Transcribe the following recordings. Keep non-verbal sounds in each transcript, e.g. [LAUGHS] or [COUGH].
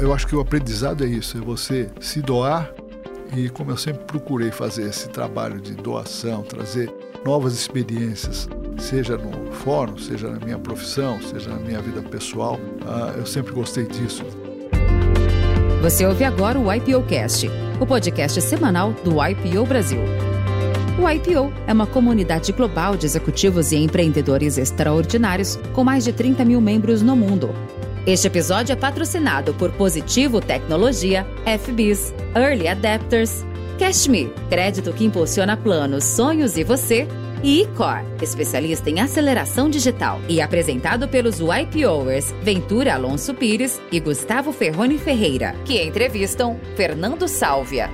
eu acho que o aprendizado é isso, é você se doar e como eu sempre procurei fazer esse trabalho de doação, trazer novas experiências, seja no fórum, seja na minha profissão, seja na minha vida pessoal, ah, eu sempre gostei disso. Você ouve agora o IPOcast, o podcast semanal do IPO Brasil. O IPO é uma comunidade global de executivos e empreendedores extraordinários com mais de 30 mil membros no mundo. Este episódio é patrocinado por Positivo Tecnologia, FBIS, Early Adapters, CashMe, crédito que impulsiona planos, sonhos e você, e eCore, especialista em aceleração digital e apresentado pelos YPOers Ventura Alonso Pires e Gustavo Ferroni Ferreira, que entrevistam Fernando Sálvia.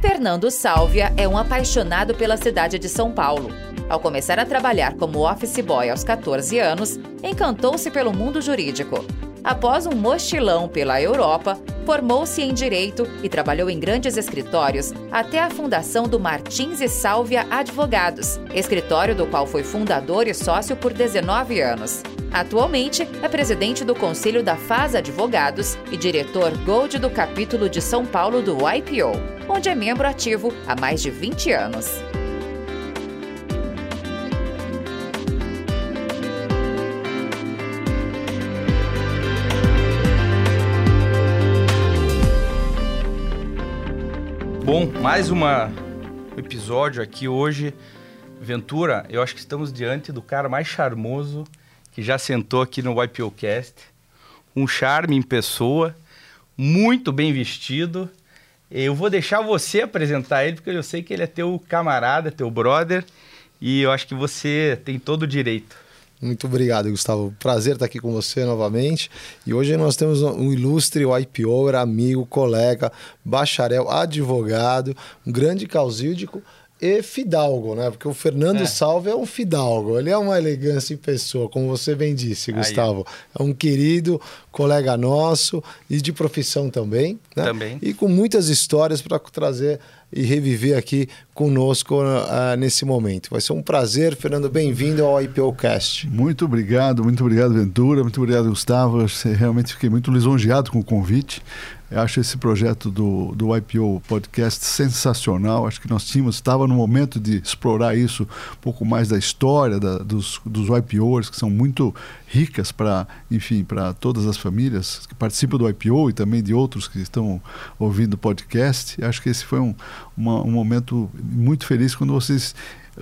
Fernando Sálvia é um apaixonado pela cidade de São Paulo. Ao começar a trabalhar como office boy aos 14 anos, encantou-se pelo mundo jurídico. Após um mochilão pela Europa, formou-se em Direito e trabalhou em grandes escritórios até a fundação do Martins e Sálvia Advogados, escritório do qual foi fundador e sócio por 19 anos. Atualmente é presidente do Conselho da Faz Advogados e diretor Gold do capítulo de São Paulo do IPO, onde é membro ativo há mais de 20 anos. Bom, mais um episódio aqui hoje. Ventura, eu acho que estamos diante do cara mais charmoso que já sentou aqui no YPOcast. Um charme em pessoa, muito bem vestido. Eu vou deixar você apresentar ele, porque eu sei que ele é teu camarada, teu brother, e eu acho que você tem todo o direito. Muito obrigado, Gustavo. Prazer estar aqui com você novamente. E hoje nós temos um ilustre IPO, amigo, colega, bacharel, advogado, um grande causídico e fidalgo, né? Porque o Fernando é. Salve é um fidalgo, ele é uma elegância em pessoa, como você bem disse, Gustavo. Aí. É um querido colega nosso e de profissão também, né? Também. E com muitas histórias para trazer e reviver aqui conosco uh, nesse momento. Vai ser um prazer, Fernando, bem-vindo ao IPOcast. Muito obrigado, muito obrigado, Ventura, muito obrigado, Gustavo. Eu realmente fiquei muito lisonjeado com o convite. Eu acho esse projeto do, do IPO Podcast sensacional. Acho que nós tínhamos, estava no momento de explorar isso, um pouco mais da história da, dos, dos IPOs, que são muito ricas para, enfim, para todas as famílias que participam do IPO e também de outros que estão ouvindo o podcast. Acho que esse foi um, uma, um momento muito feliz quando vocês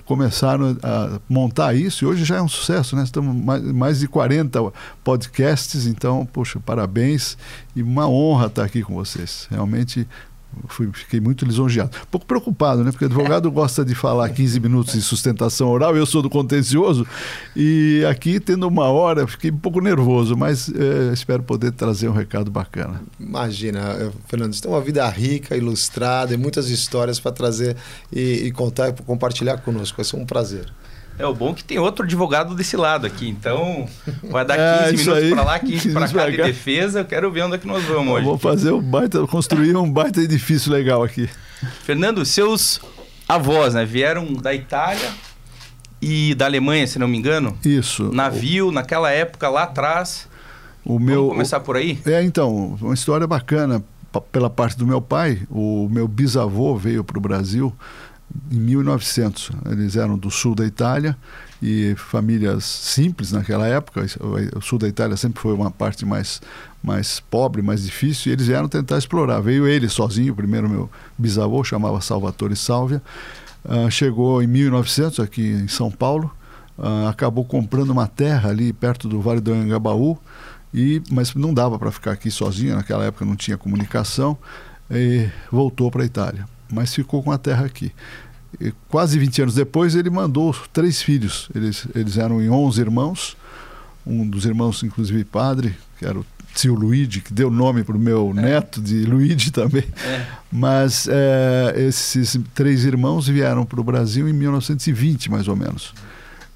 começaram a montar isso e hoje já é um sucesso, né? Estamos mais, mais de 40 podcasts, então, poxa, parabéns e uma honra estar aqui com vocês. Realmente fui, fiquei muito lisonjeado. Um pouco preocupado, né? Porque advogado gosta de falar 15 minutos de sustentação oral, eu sou do contencioso, e aqui, tendo uma hora, fiquei um pouco nervoso, mas é, espero poder trazer um recado bacana. Imagina, eh, Fernando, você tem uma vida rica, ilustrada e muitas histórias para trazer e, e contar e compartilhar conosco. Vai ser um prazer. É o bom que tem outro advogado desse lado aqui, então vai dar 15 [LAUGHS] é, minutos para lá, 15, 15 para cá de defesa. Eu quero ver onde é que nós vamos hoje. Vou fazer um baita, construir um baita edifício legal aqui. Fernando, seus avós, né, vieram da Itália e da Alemanha, se não me engano. Isso. Navio, naquela época lá atrás. O meu, Vamos começar por aí? É, então, uma história bacana pela parte do meu pai. O meu bisavô veio para o Brasil em 1900. Eles eram do sul da Itália e famílias simples naquela época. O sul da Itália sempre foi uma parte mais, mais pobre, mais difícil, e eles vieram tentar explorar. Veio ele sozinho, primeiro meu bisavô, chamava Salvatore Sálvia. Uh, chegou em 1900 aqui em São Paulo, uh, acabou comprando uma terra ali perto do Vale do Anhangabaú, e, mas não dava para ficar aqui sozinho, naquela época não tinha comunicação, e voltou para a Itália mas ficou com a terra aqui. E quase 20 anos depois, ele mandou três filhos. Eles, eles eram em 11 irmãos. Um dos irmãos, inclusive, padre, que era o tio Luigi, que deu nome para o meu é. neto de Luigi também. É. Mas é, esses três irmãos vieram para o Brasil em 1920, mais ou menos.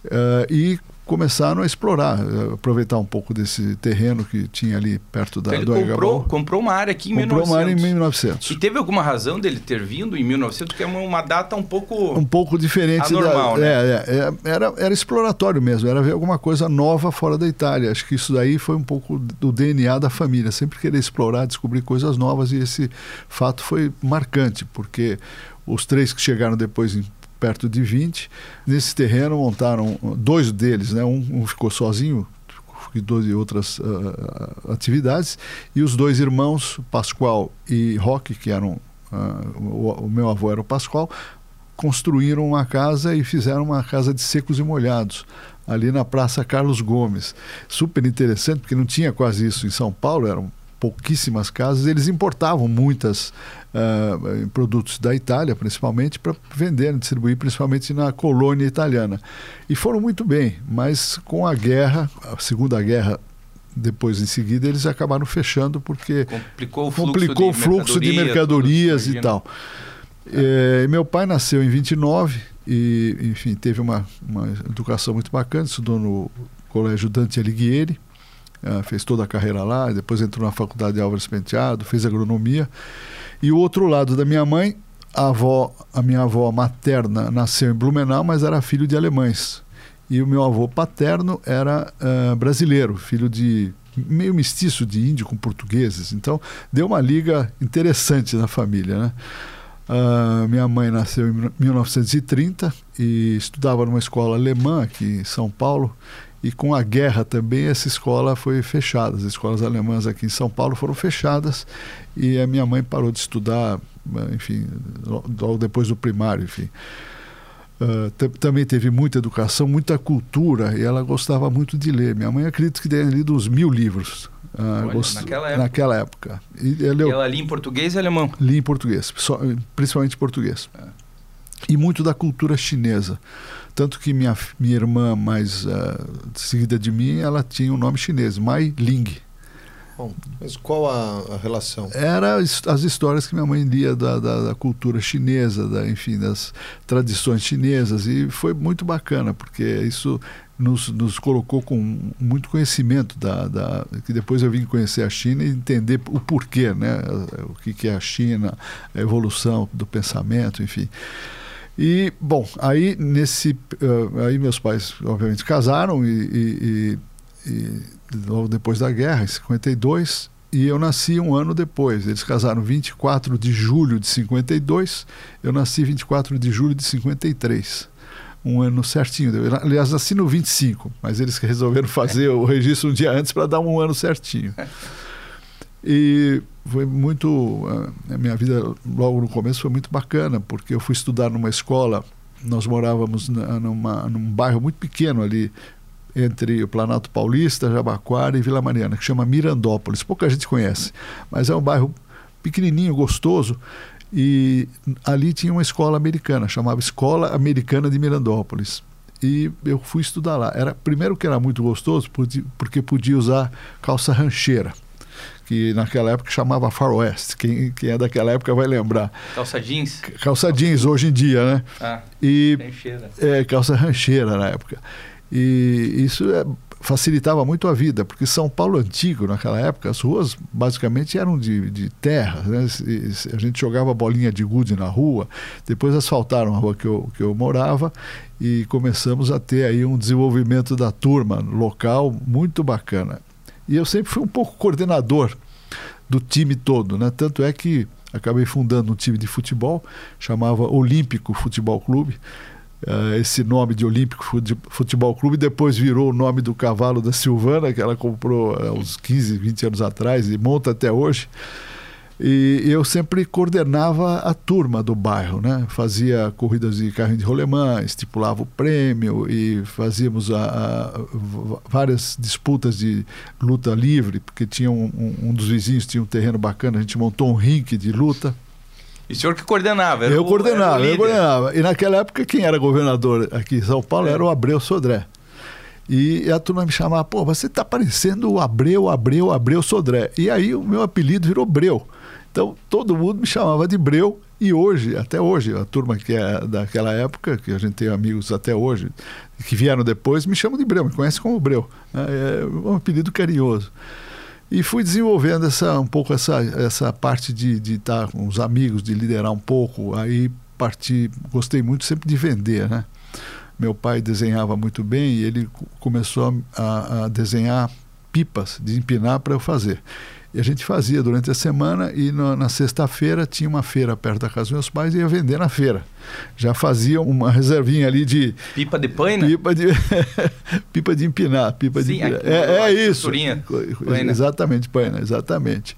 Uh, e começaram a explorar, eh, aproveitar um pouco desse terreno que tinha ali perto da, então do comprou, comprou uma área aqui em comprou 1900. uma área em 1900. E teve alguma razão dele ter vindo em 1900? Que é uma, uma data um pouco... Um pouco diferente. Anormal, da, né? é, é, é, era, era exploratório mesmo, era ver alguma coisa nova fora da Itália. Acho que isso daí foi um pouco do DNA da família, sempre querer explorar, descobrir coisas novas e esse fato foi marcante, porque os três que chegaram depois em perto de 20. Nesse terreno montaram dois deles, né? um, um ficou sozinho, e outras uh, atividades, e os dois irmãos, Pascoal e Roque, que eram. Uh, o, o, meu avô era o Pascoal, construíram uma casa e fizeram uma casa de secos e molhados ali na Praça Carlos Gomes. Super interessante, porque não tinha quase isso em São Paulo, eram pouquíssimas casas, eles importavam muitas uh, produtos da Itália, principalmente, para vender, distribuir, principalmente na colônia italiana. E foram muito bem, mas com a guerra, a Segunda Guerra depois em seguida eles acabaram fechando porque complicou o fluxo, complicou de, o fluxo mercadoria, de mercadorias tudo, e tal. É, meu pai nasceu em 29 e, enfim, teve uma, uma educação muito bacana, estudou no Colégio Dante Alighieri, uh, fez toda a carreira lá, depois entrou na faculdade de Álvares Penteado, fez agronomia. E o outro lado da minha mãe, a avó, a minha avó materna nasceu em Blumenau, mas era filho de alemães. E o meu avô paterno era uh, brasileiro, filho de meio mestiço de índio com portugueses. Então deu uma liga interessante na família, né? Uh, minha mãe nasceu em 1930 e estudava numa escola alemã aqui em São Paulo. E com a guerra também essa escola foi fechada. As escolas alemãs aqui em São Paulo foram fechadas e a minha mãe parou de estudar, enfim, logo depois do primário, enfim. Uh, também teve muita educação, muita cultura e ela gostava muito de ler. Minha mãe acredito que tenha lido uns mil livros. Uh, Olha, gost... naquela época. Naquela época. E ela, e ela lia em português e alemão? Lia em português, principalmente português. É. E muito da cultura chinesa. Tanto que minha, minha irmã mais uh, seguida de mim, ela tinha o um nome chinês, Mai Ling. Bom, mas qual a, a, relação? Era as histórias que minha mãe lia da, da, da, cultura chinesa, da, enfim, das tradições chinesas. E foi muito bacana, porque isso nos, nos colocou com muito conhecimento da, da, que depois eu vim conhecer a China e entender o porquê, né? O que, que é a China, a evolução do pensamento, enfim. E, bom, aí nesse. Uh, aí meus pais, obviamente, casaram e, e, e, logo depois da guerra, em 52, e eu nasci um ano depois. Eles casaram 24 de julho de 52, eu nasci 24 de julho de 53. Um ano certinho. Eu, aliás, nasci no 25, mas eles resolveram fazer o registro um dia antes para dar um ano certinho. E foi muito. A minha vida, logo no começo, foi muito bacana, porque eu fui estudar numa escola. Nós morávamos na, numa, num bairro muito pequeno ali, entre o Planalto Paulista, Jabaquara e Vila Mariana, que chama Mirandópolis. Pouca gente conhece, mas é um bairro pequenininho, gostoso. E ali tinha uma escola americana, chamava Escola Americana de Mirandópolis. E eu fui estudar lá. Era primeiro que era muito gostoso, porque podia usar calça rancheira que naquela época chamava Far West. Quem, quem é daquela época vai lembrar. Calça jeans? Calça jeans, hoje em dia, né? Ah, e, rancheira. É, calça rancheira na época. E isso é, facilitava muito a vida, porque São Paulo antigo, naquela época, as ruas basicamente eram de, de terra. Né? A gente jogava bolinha de gude na rua, depois asfaltaram a rua que eu, que eu morava e começamos a ter aí um desenvolvimento da turma local muito bacana. E eu sempre fui um pouco coordenador do time todo, né? Tanto é que acabei fundando um time de futebol, chamava Olímpico Futebol Clube. Uh, esse nome de Olímpico Futebol Clube depois virou o nome do cavalo da Silvana, que ela comprou há uh, uns 15, 20 anos atrás e monta até hoje. E eu sempre coordenava a turma do bairro, né? Fazia corridas de carrinho de rolemã, estipulava o prêmio e fazíamos a, a, várias disputas de luta livre, porque tinha um, um, um, dos vizinhos tinha um terreno bacana, a gente montou um ringue de luta. E o senhor que coordenava? eu o, coordenava, eu coordenava. E naquela época quem era governador aqui em São Paulo é. era o Abreu Sodré. E a turma me chamava, pô, você está parecendo o Abreu, Abreu, Abreu Sodré. E aí o meu apelido virou Breu. Então todo mundo me chamava de Breu E hoje, até hoje, a turma que é daquela época, que a gente tem amigos até hoje, que vieram depois, me chamam de Breu, me conhecem como Breu. Né? É um apelido carinhoso. E fui desenvolvendo essa, um pouco essa, essa parte de, de estar com os amigos, de liderar um pouco. Aí parti, gostei muito sempre de vender, né? Meu pai desenhava muito bem e ele começou a, a desenhar pipas de empinar para eu fazer. E a gente fazia durante a semana e na, na sexta-feira tinha uma feira perto da casa dos meus pais e ia vender na feira. Já fazia uma reservinha ali de. Pipa de paina? Pipa de, [LAUGHS] pipa de empinar. Pipa Sim, de empinar. É, é isso. Paina. Exatamente, paina, exatamente.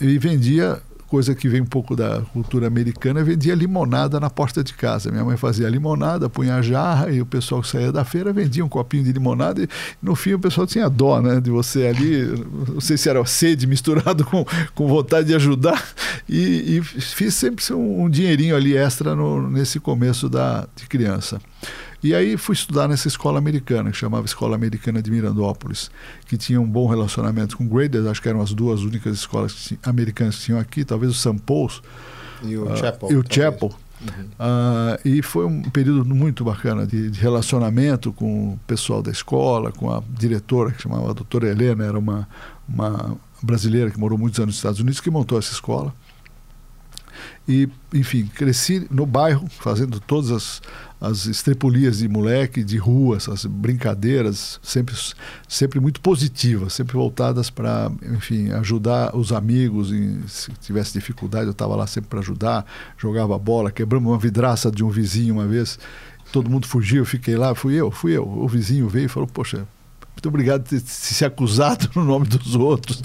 E vendia coisa que vem um pouco da cultura americana, vendia limonada na porta de casa. Minha mãe fazia limonada, punha a jarra e o pessoal que saía da feira vendia um copinho de limonada e no fim o pessoal tinha dó, né, de você ali, não sei se era sede misturado [LAUGHS] com, com vontade de ajudar e, e fiz sempre um, um dinheirinho ali extra no, nesse começo da, de criança. E aí fui estudar nessa escola americana, que chamava Escola Americana de Mirandópolis, que tinha um bom relacionamento com Graders, acho que eram as duas únicas escolas americanas que tinham aqui, talvez o St. Paul's. E o uh, Chapel. E o Chapel. Uhum. Uh, e foi um período muito bacana de, de, relacionamento com o pessoal da escola, com a diretora, que chamava a doutora Helena, era uma, uma brasileira que morou muitos anos nos Estados Unidos, que montou essa escola. E, enfim, cresci no bairro, fazendo todas as, as estrepulias de moleque, de rua, essas brincadeiras, sempre, sempre muito positivas, sempre voltadas para, enfim, ajudar os amigos. Em, se tivesse dificuldade, eu estava lá sempre para ajudar, jogava bola, quebramos uma vidraça de um vizinho uma vez, todo mundo fugiu, eu fiquei lá, fui eu, fui eu. O vizinho veio e falou: Poxa, muito obrigado por ter se acusado [LAUGHS] no nome dos outros.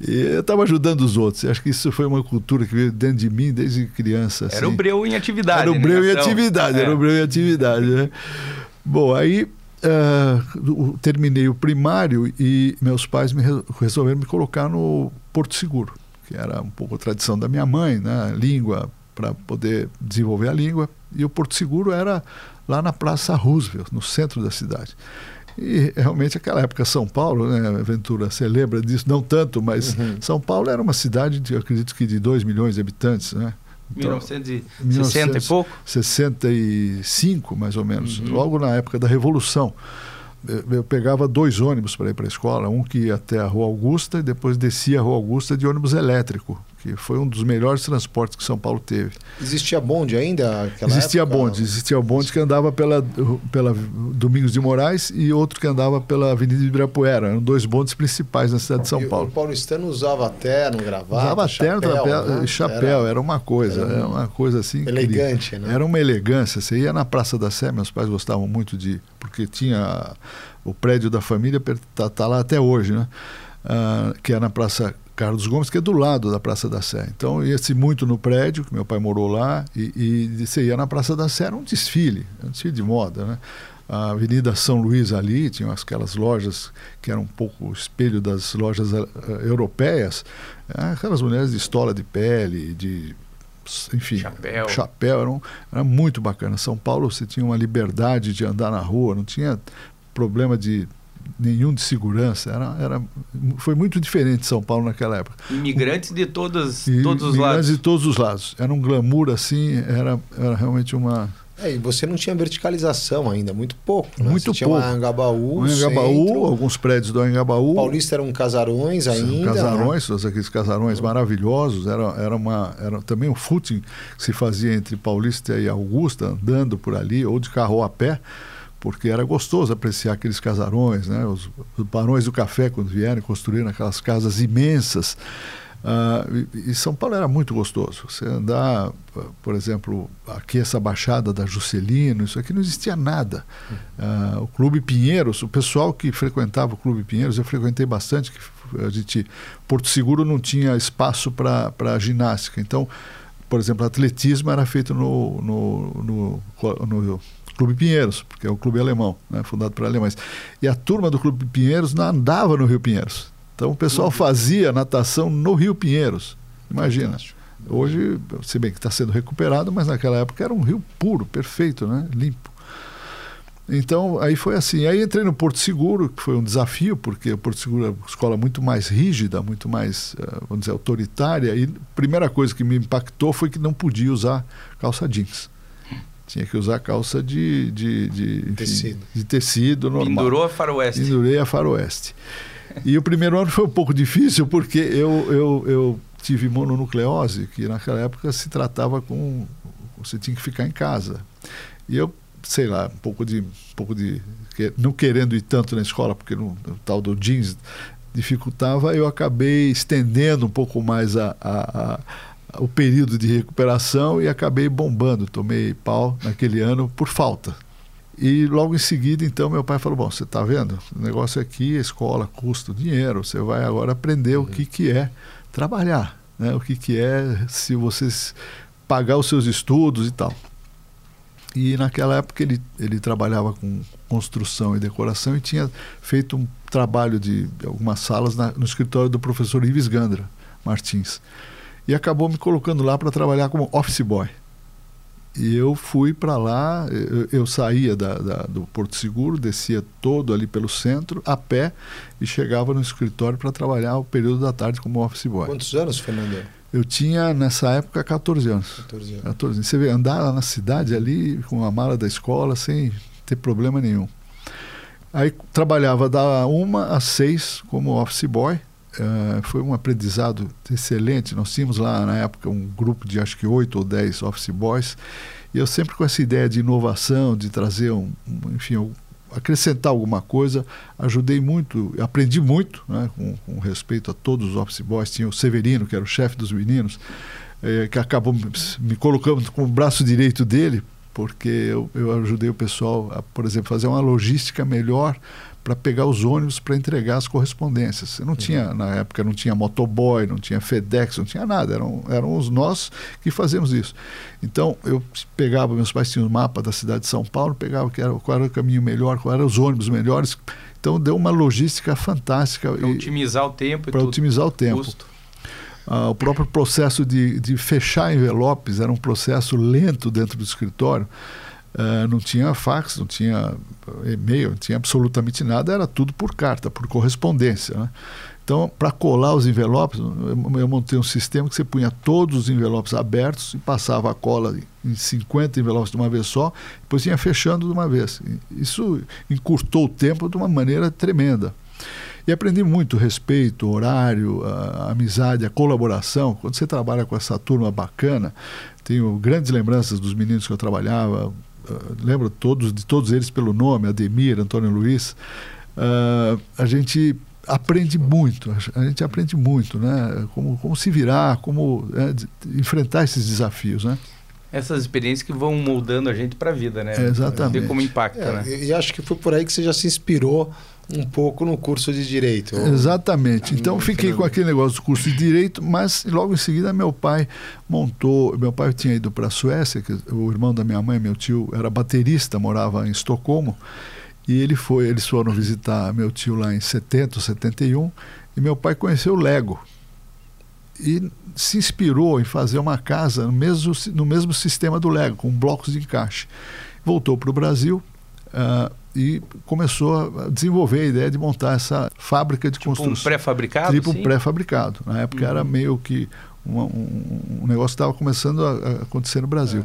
E eu estava ajudando os outros. acho que isso foi uma cultura que veio dentro de mim desde criança. Assim. Era o breu em atividade. Era o breu em atividade, é. era o breu em atividade. Né? Bom, aí uh, terminei o primário e meus pais me resolveram me colocar no Porto Seguro, que era um pouco a tradição da minha mãe, né? língua, para poder desenvolver a língua. E o Porto Seguro era lá na Praça Roosevelt, no centro da cidade. E realmente aquela época São Paulo, né, Ventura, você lembra disso? Não tanto, mas uhum. São Paulo era uma cidade, de, acredito que de 2 milhões de habitantes, né? Então, 1960 e pouco? 65, mais ou menos, uhum. logo na época da Revolução eu pegava dois ônibus para ir para a escola, um que ia até a Rua Augusta e depois descia a Rua Augusta de ônibus elétrico que foi um dos melhores transportes que São Paulo teve. Existia bonde ainda? Existia época? bonde, existia o bonde que andava pela, pela Domingos de Moraes e outro que andava pela Avenida de Ibirapuera. Eram dois bondes principais na cidade de São e Paulo. O paulistano usava terno, gravata, Usava chapéu, terno, chapéu, né? chapéu era, era, uma coisa, era, era, uma coisa assim. Elegante, né? Era uma elegância. Você ia na Praça da Sé, meus pais gostavam muito de... Porque tinha o prédio da família, está tá lá até hoje, né? Uh, que é na Praça Carlos Gomes, que é do lado da Praça da Sé. Então ia-se muito no prédio, que meu pai morou lá, e, e você ia na Praça da Sé, era um desfile, um desfile de moda, né? A Avenida São Luís ali, tinha aquelas lojas que eram um pouco o espelho das lojas uh, europeias, né? aquelas mulheres de estola de pele, de enfim, chapéu, chapéu era, um, era muito bacana. São Paulo você tinha uma liberdade de andar na rua, não tinha problema de nenhum de segurança. Era, era, foi muito diferente São Paulo naquela época. Imigrantes de todos, e, todos os lados. de todos os lados. Era um glamour assim, era, era realmente uma. É, e você não tinha verticalização ainda, muito pouco. Né? Muito você pouco. Tinha o Anhangabaú, o Anhangabaú alguns prédios do Anhangabaú. Paulista eram casarões ainda. Casarões, né? todos aqueles casarões maravilhosos. Era, era, uma, era também um footing que se fazia entre Paulista e Augusta, andando por ali, ou de carro ou a pé porque era gostoso apreciar aqueles casarões, né? os, os barões do café, quando vieram, construíram aquelas casas imensas. Uh, e, São Paulo era muito gostoso. Você andar, por exemplo, aqui essa baixada da Juscelino, isso aqui não existia nada. Uh, o Clube Pinheiros, o pessoal que frequentava o Clube Pinheiros, eu frequentei bastante, a gente, Porto Seguro não tinha espaço para ginástica. Então, por exemplo, atletismo era feito no, no, no, no Clube Pinheiros, porque é o clube alemão, né, fundado por alemães. E a turma do Clube Pinheiros não andava no Rio Pinheiros. Então o pessoal fazia natação no Rio Pinheiros. Imagina. Fantástico. Hoje, se bem que está sendo recuperado, mas naquela época era um rio puro, perfeito, né? limpo. Então, aí foi assim. Aí entrei no Porto Seguro, que foi um desafio, porque o Porto Seguro é uma escola muito mais rígida, muito mais, eh, vamos dizer, autoritária. E a primeira coisa que me impactou foi que não podia usar calça jeans. Tinha que usar calça de, de, de, enfim, Tecido. de tecido normal. Pendurou a faroeste. Pendurei a faroeste. E o primeiro ano foi um pouco difícil, porque eu, eu, eu tive mononucleose, que naquela época se tratava com. Você tinha que ficar em casa. E eu, sei lá, um pouco de. Um pouco de não querendo ir tanto na escola, porque no, o tal do jeans dificultava, eu acabei estendendo um pouco mais a, a- a- o período de recuperação e acabei bombando. Tomei pau naquele ano por falta. E logo em seguida, então, meu pai falou: Bom, você está vendo? O negócio aqui, a escola custa dinheiro, você vai agora aprender o que, que é trabalhar, né? o que, que é se você pagar os seus estudos e tal. E naquela época ele, ele trabalhava com construção e decoração e tinha feito um trabalho de algumas salas na- no escritório do professor Ives Gandra Martins. E acabou me colocando lá para trabalhar como office boy. E eu fui para lá, eu, eu saía da, da- do Porto Seguro, descia todo ali pelo centro, a pé, e chegava no escritório para trabalhar o período da tarde como office boy. Quantos anos, Fernando? Eu tinha, nessa época, 14 anos. 14 anos. 14. Você vê, andar lá na cidade ali com a mala da escola sem ter problema nenhum. Aí trabalhava da uma às seis como office boy. Eh, foi um aprendizado excelente. Nós tínhamos lá na época um grupo de acho que oito ou dez office boys. E eu sempre com essa ideia de inovação, de trazer um, um, enfim, um- acrescentar alguma coisa, ajudei muito, aprendi muito, né, com, com respeito a todos os office boys. Tinha o Severino, que era o chefe dos meninos, eh, que acabou me- me colocando como braço direito dele, porque eu, eu ajudei o pessoal a, por exemplo, fazer uma logística melhor para pegar os ônibus para entregar as correspondências. Não tinha, na época, não tinha motoboy, não tinha FedEx, não tinha nada. Eram, eram os nós que fazíamos isso. Então, eu pegava, meus pais tinham um mapa da cidade de São Paulo, pegava que era, qual era o caminho melhor, qual eram os ônibus melhores. Então, deu uma logística fantástica. Para otimizar o tempo para otimizar o tempo. Custo. Ah, o próprio processo de, de fechar envelopes era um processo lento dentro do escritório. Ah, não tinha fax, não tinha e-mail, não tinha absolutamente nada, era tudo por carta, por correspondência. né? Então, para colar os envelopes, eu, eu montei um sistema que você punha todos os envelopes abertos e passava a cola em 50 envelopes de uma vez só, depois ia fechando de uma vez. Isso encurtou o tempo de uma maneira tremenda. E aprendi muito respeito, horário, a amizade, a colaboração. Quando você trabalha com essa turma bacana, tenho grandes lembranças dos meninos que eu trabalhava. Uh, lembro todos de todos eles pelo nome, Ademir, Antônio Luiz. Uh, a gente aprende muito, a gente aprende muito, né? Como, como se virar, como né, enfrentar esses desafios, né? Essas experiências que vão moldando a gente para a vida, né? É, exatamente. Ver como impacta, É, né? e acho que foi por aí que você já se inspirou um pouco no curso de Direito. Exatamente. Então fiquei com aquele negócio do curso de direito, mas logo em seguida meu pai montou. Meu pai tinha ido para a Suécia, que o irmão da minha mãe, meu tio, era baterista, morava em Estocolmo, e ele foi, eles foram visitar meu tio lá em 70, 71, e meu pai conheceu o Lego. E se inspirou em fazer uma casa no mesmo, no mesmo sistema do Lego, com blocos de encaixe. Voltou para o Brasil, ah, e começou a desenvolver a ideia de montar essa fábrica de Tipo um construção. pré-fabricado, tipo assim? pré-fabricado. Na época Uhum. era meio que uma- um, um negócio que estava começando a, acontecer no Brasil.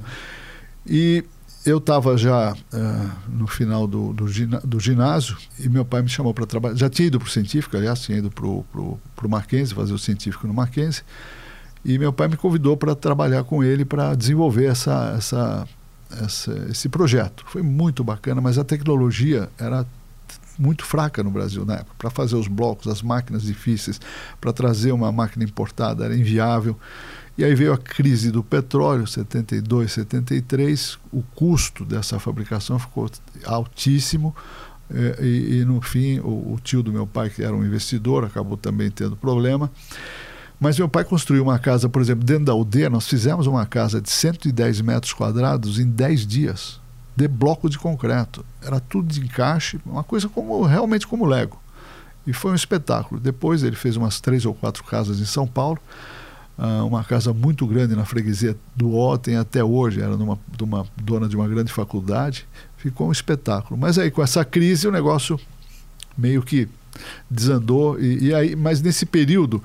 E eu estava já ah, no final do, do, do ginásio e meu pai me chamou para trabalhar. Já tinha ido para o científico, aliás, tinha ido para o Mackenzie, fazer o científico no Mackenzie. E meu pai me convidou para trabalhar com ele para desenvolver essa, essa, essa, esse projeto. Foi muito bacana, mas a tecnologia era muito fraca no Brasil na época. Para fazer os blocos, as máquinas difíceis, para trazer uma máquina importada era inviável. E aí veio a crise do petróleo, 72, 73, o custo dessa fabricação ficou altíssimo. eh, E, e, no fim, o, o tio do meu pai, que era um investidor, acabou também tendo problema. Mas meu pai construiu uma casa, por exemplo, dentro da aldeia, nós fizemos uma casa de 110 metros quadrados em 10 dias, de bloco de concreto. Era tudo de encaixe, uma coisa como realmente como Lego. E foi um espetáculo. Depois ele fez umas três ou quatro casas em São Paulo. uh, uma casa muito grande na freguesia do Otem até hoje, era numa, de uma dona de uma grande faculdade. Ficou um espetáculo. Mas aí, com essa crise, o negócio meio que desandou. E, e aí, mas nesse período,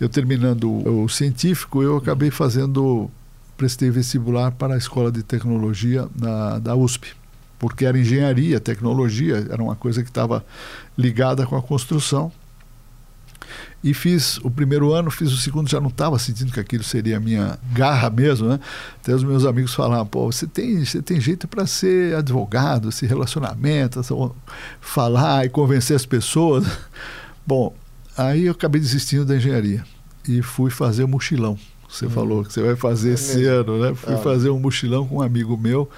eu terminando o, científico, eu acabei fazendo prestei vestibular para a Escola de Tecnologia na, da USP, porque era engenharia, tecnologia, era uma coisa que estava ligada com a construção. E fiz o primeiro ano, fiz o segundo, já não estava sentindo que aquilo seria a minha garra mesmo, né? Até os meus amigos falavam, pô, você tem, você tem jeito para ser advogado, se relacionamento, falar e convencer as pessoas. [LAUGHS] Bom, aí eu acabei desistindo da engenharia e fui fazer o mochilão. Você hum. falou que você vai fazer é esse ano, né? Fui ah. fazer um mochilão com um amigo meu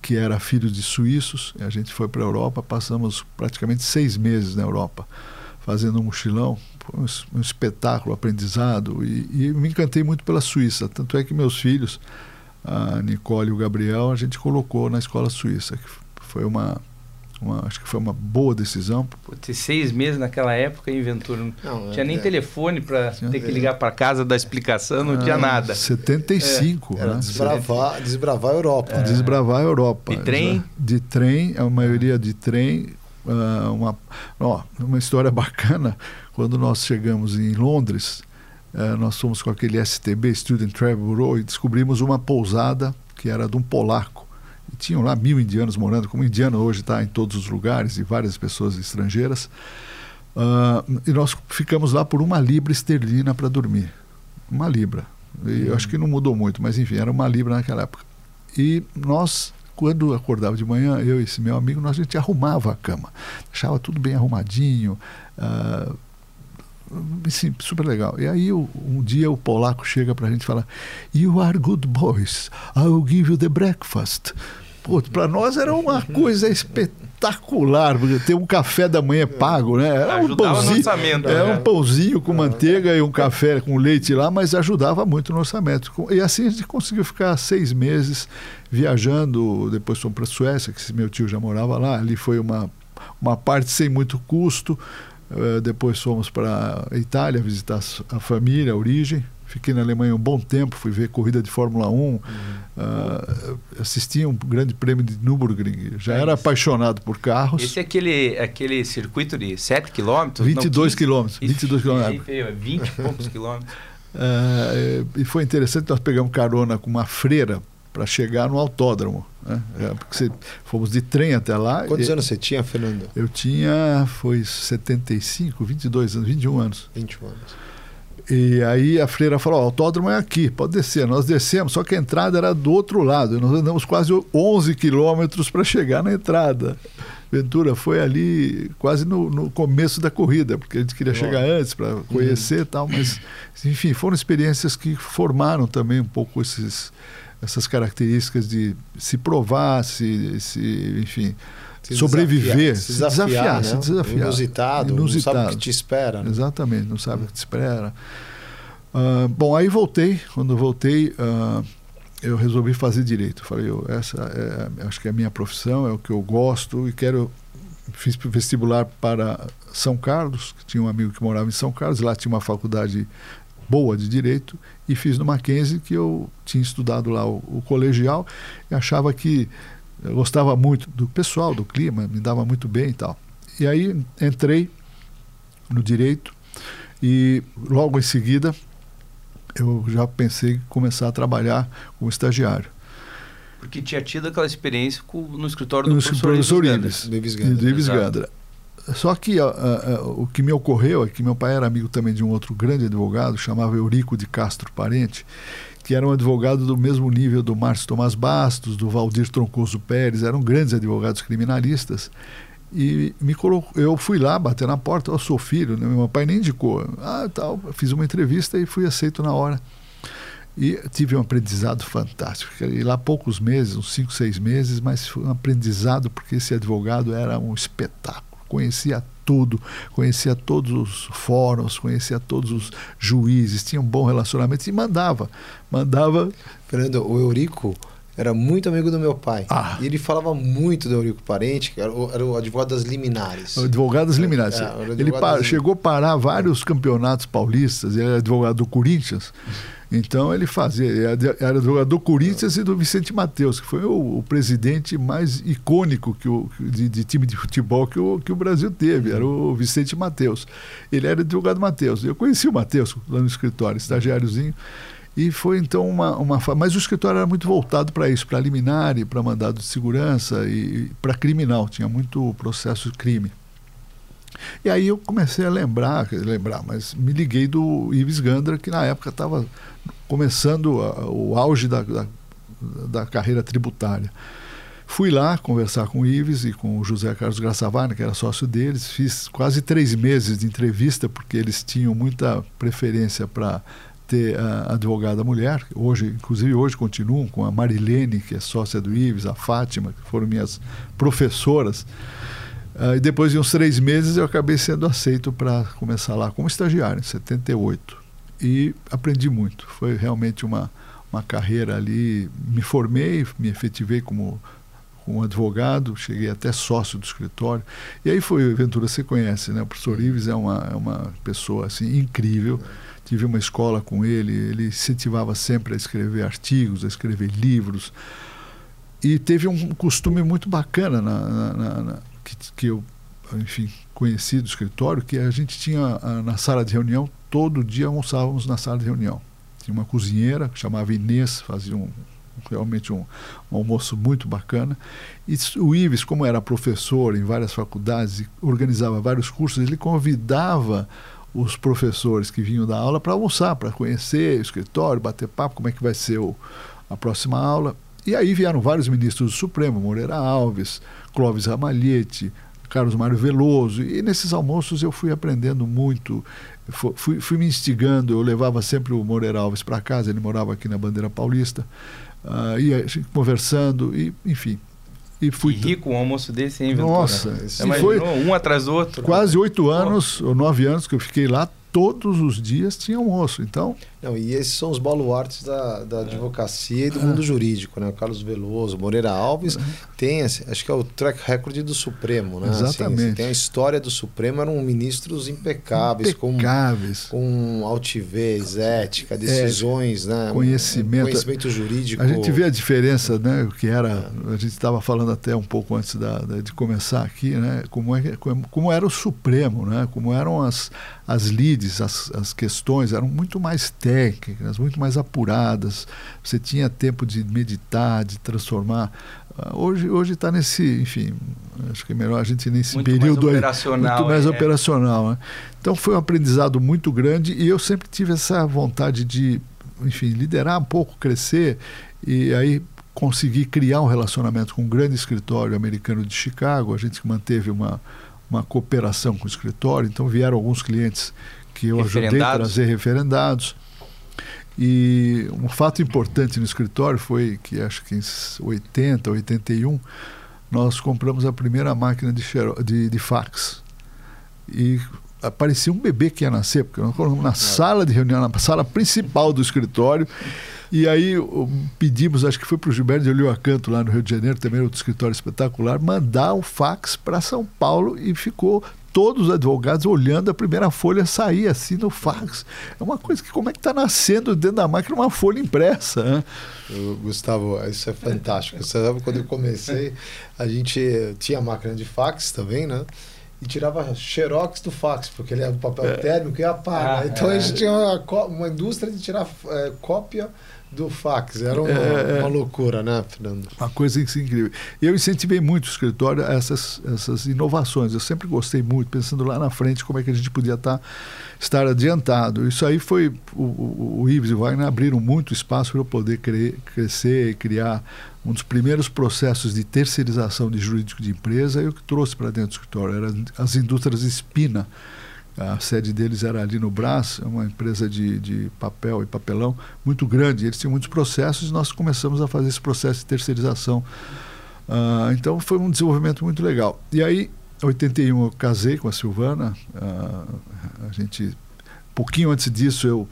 que era filho de suíços. a gente foi para a Europa, passamos praticamente seis meses na Europa fazendo um mochilão. Foi um, um espetáculo, aprendizado. E, e, me encantei muito pela Suíça. Tanto é que meus filhos, a Nicole e o Gabriel, a gente colocou na escola suíça. Que foi uma uma, acho que foi uma boa decisão. ter seis meses naquela época em Ventura. Não, não tinha é, nem é, telefone para ter que ligar para casa dar explicação, não tinha nada. 75. É, era né? desbravar, desbravar a Europa. É. Desbravar a Europa. De trem? De trem, a maioria de trem. Uh, uma, ó, uma história bacana. Quando nós chegamos em Londres, uh, nós fomos com aquele STB, Student Travel Bureau, e descobrimos uma pousada que era de um polaco e tinham lá mil indianos morando, como indiano hoje está em todos os lugares e várias pessoas estrangeiras. Uh, e nós ficamos lá por uma libra esterlina para dormir. Uma libra. E eu acho que não mudou muito, mas enfim, era uma libra naquela época. E nós, quando acordava de manhã, eu e esse meu amigo, nós a gente arrumava a cama. Deixava tudo bem arrumadinho. Uh, Sim, super legal. E aí um dia o polaco chega para a gente e fala: You are good boys, I will give you the breakfast. Para nós era uma coisa espetacular, porque ter um café da manhã pago, né? Era um pãozinho, era um né? pãozinho com manteiga e um café com leite lá, mas ajudava muito no orçamento. E assim a gente conseguiu ficar seis meses viajando. Depois fomos para a Suécia, que meu tio já morava lá. Ali foi uma, uma parte sem muito custo. Uh, depois fomos para a Itália visitar a família, a origem. Fiquei na Alemanha um bom tempo, fui ver corrida de Fórmula 1, uhum. uh, assisti um grande prêmio de Nürburgring. Já é era apaixonado por carros. Esse é aquele, aquele circuito de 7 quilômetros? 22 quilômetros. 22 quilômetros. 20 e poucos quilômetros. Uh, [LAUGHS] e foi interessante, nós pegamos carona com uma freira para chegar no autódromo. Né? É, porque fomos de trem até lá. Quantos e, anos você tinha, Fernando? Eu tinha, foi 75, 22 anos, 21 anos. 21 anos. E aí a freira falou: o autódromo é aqui, pode descer. Nós descemos, só que a entrada era do outro lado. Nós andamos quase 11 quilômetros para chegar na entrada. Ventura foi ali quase no, no, começo da corrida, porque a gente queria chegar antes para conhecer e uhum. tal, mas enfim, foram experiências que formaram também um pouco esses, essas características de se provar, se, se enfim, se sobreviver, se desafiar, se desafiar, né? se desafiar. Inusitado, Inusitado, não sabe o que te espera. Né? Exatamente, não sabe o que te espera. Uh, bom, aí voltei, quando voltei, uh, eu resolvi fazer direito. Falei, eu, essa é, acho que é a minha profissão, é o que eu gosto e quero. Fiz vestibular para São Carlos, tinha um amigo que morava em São Carlos, lá tinha uma faculdade boa de direito, e fiz no Mackenzie, que eu tinha estudado lá o, o colegial, e achava que eu gostava muito do pessoal, do clima, me dava muito bem e tal. E aí entrei no direito e logo em seguida eu já pensei em começar a trabalhar como estagiário. Porque tinha tido aquela experiência com, no escritório do no professor, professor Ives, Gandra. Ives Gandra. Só que o que me ocorreu é que meu pai era amigo também de um outro grande advogado, chamava Eurico de Castro Parente, que era um advogado do mesmo nível do Márcio Tomás Bastos, do Valdir Troncoso Pérez, eram grandes advogados criminalistas. E me colocou, eu fui lá bater na porta, eu sou filho, né? meu pai nem indicou. Ah, tal, fiz uma entrevista e fui aceito na hora. E tive um aprendizado fantástico. E lá poucos meses, uns cinco, seis meses, mas foi um aprendizado porque esse advogado era um espetáculo conhecia tudo, conhecia todos os fóruns, conhecia todos os juízes, tinha um bom relacionamento e mandava. Mandava. Fernando, o Eurico era muito amigo do meu pai. Ah. E ele falava muito do Eurico Parente, que era o, era o advogado das liminares. Advogado das liminares. É, advogado ele das- chegou a parar vários campeonatos paulistas, ele era advogado do Corinthians. Então ele fazia, era advogado do Corinthians e do Vicente Mateus, que foi o, o presidente mais icônico que o, de, de time de futebol que o, que o Brasil teve, era o Vicente Mateus. Ele era advogado Mateus. Eu conheci o Mateus lá no escritório, estagiáriozinho. E foi então uma, uma. Mas o escritório era muito voltado para isso, para liminar e para mandado de segurança e, e para criminal. Tinha muito processo de crime. E aí eu comecei a lembrar, lembrar, mas me liguei do Ives Gandra, que na época estava começando a- o auge da, da, da carreira tributária. Fui lá conversar com o Ives e com o José Carlos Graçavana, que era sócio deles. Fiz quase três meses de entrevista, porque eles tinham muita preferência para ter a advogada mulher. Hoje, inclusive hoje continuam com a Marilene, que é sócia do Ives, a Fátima, que foram minhas professoras. Ah, e depois de uns três meses eu acabei sendo aceito para começar lá como estagiário, em 78. E aprendi muito. Foi realmente uma, uma carreira ali. Me formei, me efetivei como, como advogado, cheguei até sócio do escritório. E aí foi, Ventura, você conhece, né? O professor Ives é uma, é uma pessoa assim, incrível. Tive uma escola com ele, ele incentivava sempre a escrever artigos, a escrever livros. E teve um costume muito bacana na, na- na- na- que, que eu, enfim, conheci do escritório, que a gente tinha ah, na sala de reunião, todo dia almoçávamos na sala de reunião. Tinha uma cozinheira que chamava Inês, fazia um, realmente um, um almoço muito bacana. E o Ives, como era professor em várias faculdades e organizava vários cursos, ele convidava os professores que vinham da aula para almoçar, para conhecer o escritório, bater papo, como é que vai ser o, a próxima aula. E aí vieram vários ministros do Supremo, Moreira Alves, Clóvis Ramalhete, Carlos Mário Veloso, e nesses almoços eu fui aprendendo muito, fui, fui me instigando, eu levava sempre o Moreira Alves para casa, ele morava aqui na Bandeira Paulista, ah, e a gente conversando, e, enfim. E fui Que rico um almoço desse, hein, Ventura? Nossa, e foi? Um atrás do outro. quase oito anos ou nove anos que eu fiquei lá, todos os dias tinha almoço. Então, Não, e esses são os baluartes da, da advocacia e do mundo jurídico, né? O Carlos Veloso, Moreira Alves, tem, esse- acho que é o track record do Supremo, né? Assim, Exatamente. você tem a história do Supremo, eram ministros impecáveis, com, impecáveis. com altivez, ética, decisões, né? É, conhecimento. Conhecimento jurídico. A gente vê a diferença, né? O que era. A gente estava falando até um pouco antes da, de começar aqui, né? Como, é, como, como era o Supremo, né? Como eram as, as leads, as, as questões, eram muito mais técnicas, muito mais apuradas. Você tinha tempo de meditar, de transformar. Ah, Hoje hoje está nesse, enfim, acho que é melhor a gente nesse Muito mais período aí, operacional, muito mais é. operacional. Né? Então foi um aprendizado muito grande e eu sempre tive essa vontade de, enfim, liderar um pouco, crescer e aí conseguir criar um relacionamento com um grande escritório americano de Chicago. A gente manteve uma, uma cooperação com o escritório, então vieram alguns clientes que eu ajudei a trazer referendados. E um fato importante no escritório foi que acho que em 80, 81, nós compramos a primeira máquina de, xero- de, de fax. E parecia um bebê que ia nascer, porque nós colocamos na sala de reunião, na sala principal do escritório. E aí pedimos, acho que foi para o Gilberto de Olhoacanto, lá no Rio de Janeiro, também outro escritório espetacular, mandar o fax para São Paulo e ficou todos os advogados olhando a primeira folha sair assim no fax. É uma coisa que como é que está nascendo dentro da máquina uma folha impressa, né? Eu, Gustavo, isso é fantástico. Você sabe, quando eu comecei, a gente tinha máquina de fax também, né? E tirava xerox do fax, porque ele era do papel térmico e apaga. Ah, então é. a gente tinha uma, uma indústria de tirar é, cópia do fax. Era uma, É, é. uma loucura, né, Fernando? Uma coisa incrível. E eu incentivei muito o escritório a essas, essas inovações. Eu sempre gostei muito, pensando lá na frente, como é que a gente podia estar, estar adiantado. Isso aí foi. O, o, o Ives e o Wagner abriram muito espaço para eu poder cre- crescer e criar um dos primeiros processos de terceirização de jurídico de empresa. Eu que trouxe para dentro do escritório. Eram as indústrias Espina. A sede deles era ali no Brás, é uma empresa de, de papel e papelão muito grande. Eles tinham muitos processos e nós começamos a fazer esse processo de terceirização. Ah, então foi um desenvolvimento muito legal. E aí, em 81, eu casei com a Silvana. ah, a gente, pouquinho antes disso, eu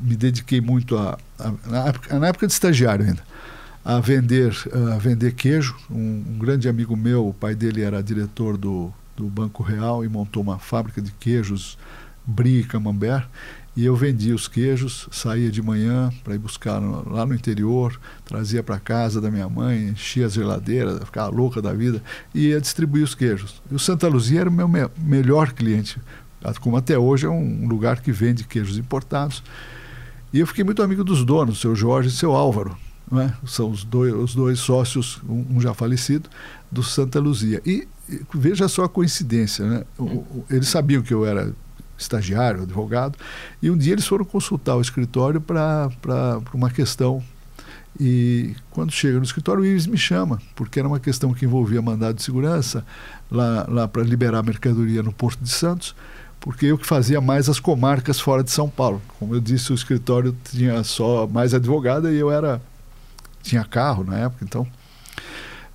me dediquei muito a, a- na, época, na época de estagiário ainda, a vender, a vender queijo. Um, um, grande amigo meu, o pai dele era diretor do, do Banco Real e montou uma fábrica de queijos Brie e Camembert. E eu vendia os queijos, saía de manhã para ir buscar no, lá no interior, trazia para casa da minha mãe, enchia a geladeira, ficava louca da vida, e ia distribuir os queijos. E o Santa Luzia era o meu me melhor cliente, como até hoje é um lugar que vende queijos importados. E eu fiquei muito amigo dos donos, seu Jorge e seu Álvaro. É? São os dois, os dois sócios, um, já falecido, do Santa Luzia. E veja só a coincidência, né? Eles sabiam que eu era estagiário, advogado, e um dia eles foram consultar o escritório para uma questão. E quando chega no escritório, o Ives me chama, porque era uma questão que envolvia mandado de segurança lá, lá para liberar mercadoria no Porto de Santos, porque eu que fazia mais as comarcas fora de São Paulo. Como eu disse, o escritório tinha só mais advogada e eu era tinha carro na época, então.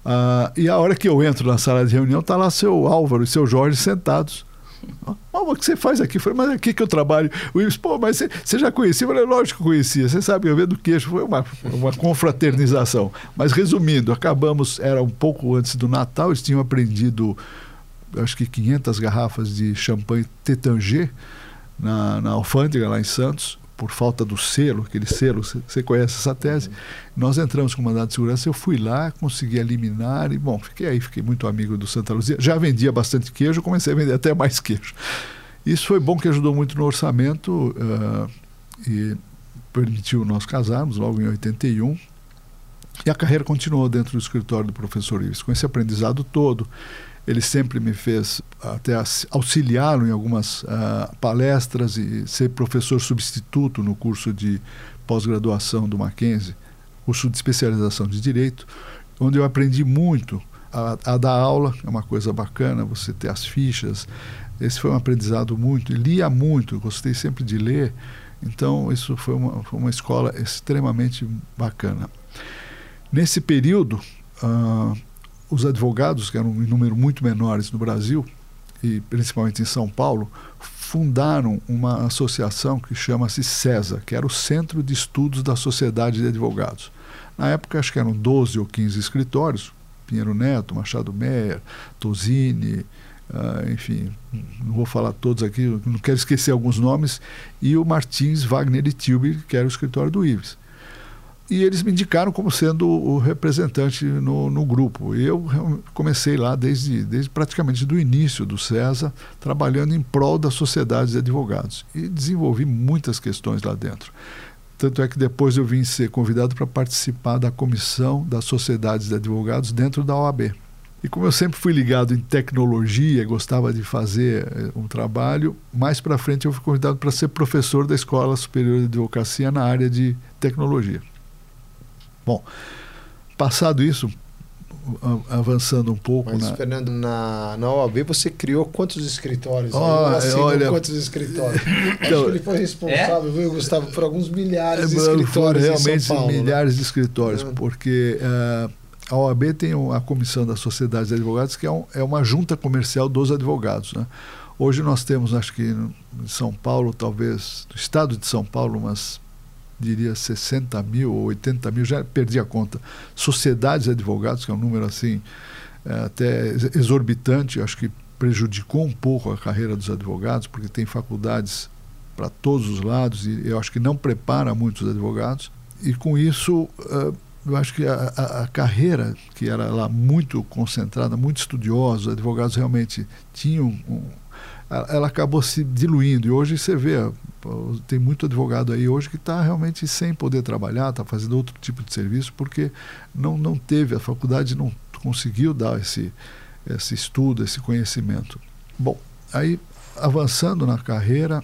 Uh, e a hora que eu entro na sala de reunião, está lá seu Álvaro e seu Jorge sentados mas o que você faz aqui? Eu falei, mas aqui que eu trabalho. O Wilson, pô, mas você, você já conhecia? Eu falei, lógico que conhecia. Você sabe, eu vendo queixo. Foi uma, uma confraternização. Mas resumindo, acabamos, era um pouco antes do Natal, eles tinham aprendido, acho que 500 garrafas de champanhe Tétanger na, na alfândega lá em Santos por falta do selo, aquele selo, você conhece essa tese. Nós entramos com mandado de segurança, eu fui lá, consegui eliminar e, bom, fiquei aí, fiquei muito amigo do Santa Luzia. Já vendia bastante queijo, comecei a vender até mais queijo. Isso foi bom que ajudou muito no orçamento uh, e permitiu nós casarmos logo em 81. E a carreira continuou dentro do escritório do professor Ives, com esse aprendizado todo ele sempre me fez até auxiliá-lo em algumas uh, palestras e ser professor substituto no curso de pós-graduação do Mackenzie, curso de especialização de direito, onde eu aprendi muito a, a, dar aula, é uma coisa bacana, você ter as fichas. Esse foi um aprendizado muito, lia muito, gostei sempre de ler. Então, isso foi uma, foi uma escola extremamente bacana. Nesse período, uh, os advogados, que eram em número muito menores no Brasil, e principalmente em São Paulo, fundaram uma associação que chama-se CESA, que era o Centro de Estudos da Sociedade de Advogados. Na época, acho que eram 12 ou 15 escritórios, Pinheiro Neto, Machado Meyer, Tosini, uh, enfim, não vou falar todos aqui, não quero esquecer alguns nomes, e o Martins, Wagner e Tilby, que era o escritório do Ives e eles me indicaram como sendo o representante no, no grupo. Eu comecei lá desde, desde praticamente do início do CESA, trabalhando em prol da sociedade de advogados. E desenvolvi muitas questões lá dentro. Tanto é que depois eu vim ser convidado para participar da comissão das sociedades de advogados dentro da OAB. E como eu sempre fui ligado em tecnologia, gostava de fazer eh, um trabalho, mais para frente eu fui convidado para ser professor da Escola Superior de Advocacia na área de tecnologia. Bom, passado isso, avançando um pouco. Mas, na... Fernando, na, na OAB você criou quantos escritórios? Oh, olha, quantos escritórios? [LAUGHS] então, Acho que ele foi responsável, é? viu, Gustavo, por alguns milhares de escritórios. Foram realmente Paulo, né? milhares né? de escritórios, uhum. porque uh, a OAB tem a Comissão das Sociedades de Advogados, que é, um, é uma junta comercial dos advogados. Né? Hoje nós temos, acho que em São Paulo, talvez, no estado de São Paulo, umas diria 60 mil ou 80 mil, já perdi a conta. Sociedades de advogados, que é um número assim é, até exorbitante, acho que prejudicou um pouco a carreira dos advogados, porque tem faculdades para todos os lados e eu acho que não prepara muitos advogados. E com isso, uh, eu acho que a, a, a, carreira, que era lá muito concentrada, muito estudiosa, os advogados realmente tinham um, ela acabou se diluindo. E hoje você vê, tem muito advogado aí hoje que está realmente sem poder trabalhar, está fazendo outro tipo de serviço, porque não, não teve, a faculdade não conseguiu dar esse, esse estudo, esse conhecimento. Bom, aí avançando na carreira,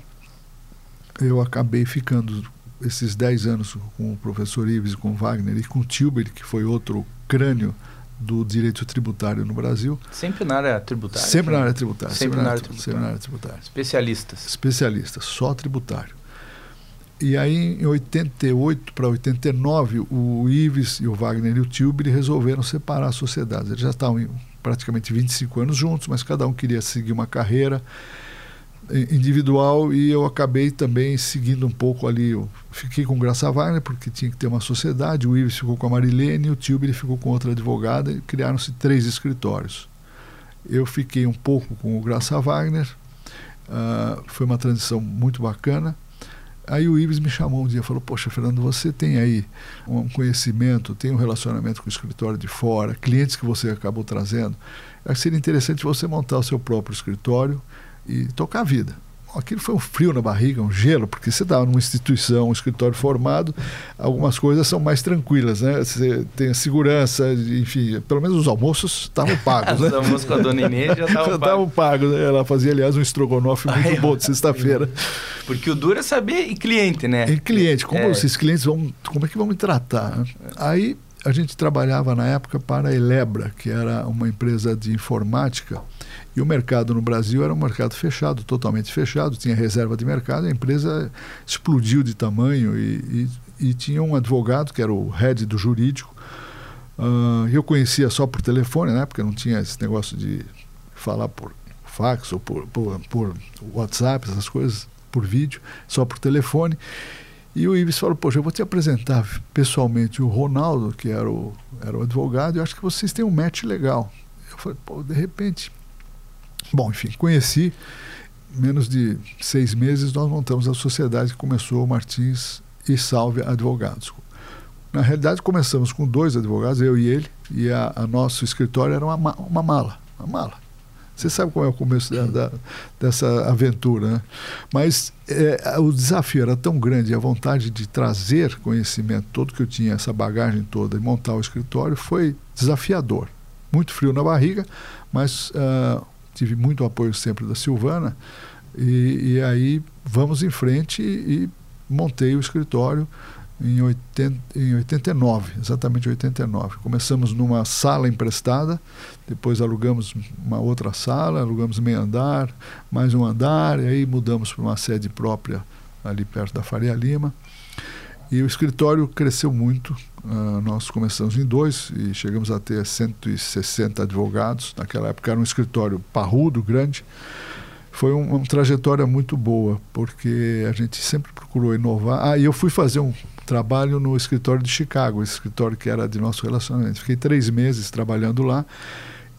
eu acabei ficando esses 10 anos com o professor Ives com o Wagner e com o Tilber, que foi outro crânio do direito tributário no Brasil. Sempre na área tributária? Sempre na área tributária. Sempre, sempre na, área tributária. Sempre na área tributária. Especialistas? Especialistas, só tributário. E aí, em 88 para 89, o Ives e o Wagner e o Tilbury resolveram separar as sociedades. Eles já estavam praticamente 25 anos juntos, mas cada um queria seguir uma carreira. Individual e eu acabei também seguindo um pouco ali. Eu fiquei com Graça Wagner porque tinha que ter uma sociedade, o Ives ficou com a Marilene o Tilbury ficou com outra advogada e criaram-se três escritórios. Eu fiquei um pouco com o Graça Wagner, uh, foi uma transição muito bacana. Aí o Ives me chamou um dia e falou: Poxa, Fernando, você tem aí um conhecimento, tem um relacionamento com o escritório de fora, clientes que você acabou trazendo. Seria interessante você montar o seu próprio escritório e tocar a vida aquilo foi um frio na barriga, um gelo, porque você estava numa instituição, um escritório formado, algumas coisas são mais tranquilas, né? Você tem a segurança, enfim, pelo menos os almoços estavam [LAUGHS] pagos. né? os almoços com a dona Inês [LAUGHS] já estavam pagos. pagos né? Ela fazia, aliás, um estrogonofe muito Ai, bom de sexta-feira. Porque o duro é saber e cliente, né? E cliente, como é. esses clientes vão, como é que vão me tratar? Aí a gente trabalhava na época para a Elebra, que era uma empresa de informática, e o mercado no Brasil era um mercado fechado, totalmente fechado, tinha reserva de mercado, a empresa explodiu de tamanho e, e, e tinha um advogado, que era o head do jurídico, uh, eu conhecia só por telefone, né, porque não tinha esse negócio de falar por fax ou por, por, por WhatsApp, essas coisas, por vídeo, só por telefone. E o Ives falou, poxa, eu vou te apresentar pessoalmente o Ronaldo, que era o, era o advogado, e acho que vocês têm um match legal. Eu falei, pô, de repente. Bom, enfim, conheci. Menos de seis meses nós montamos a sociedade que começou Martins e Salve Advogados. Na realidade, começamos com dois advogados, eu e ele, e a, a nosso escritório era uma, uma mala, uma mala. Você sabe qual é o começo da, da, dessa aventura, né? Mas é, o desafio era tão grande, a vontade de trazer conhecimento todo que eu tinha, essa bagagem toda, e montar o escritório, foi desafiador. Muito frio na barriga, mas uh, tive muito apoio sempre da Silvana. E, e aí vamos em frente e, e montei o escritório em, 80, em 89, exatamente 89. Começamos numa sala emprestada, depois alugamos uma outra sala, alugamos meio andar, mais um andar, e aí mudamos para uma sede própria ali perto da Faria Lima. E o escritório cresceu muito. Uh, nós começamos em dois e chegamos a ter 160 advogados. Naquela época era um escritório parrudo, grande. Foi um, uma trajetória muito boa, porque a gente sempre procurou inovar. Ah, e eu fui fazer um trabalho no escritório de Chicago, esse escritório que era de nosso relacionamento. Fiquei três meses trabalhando lá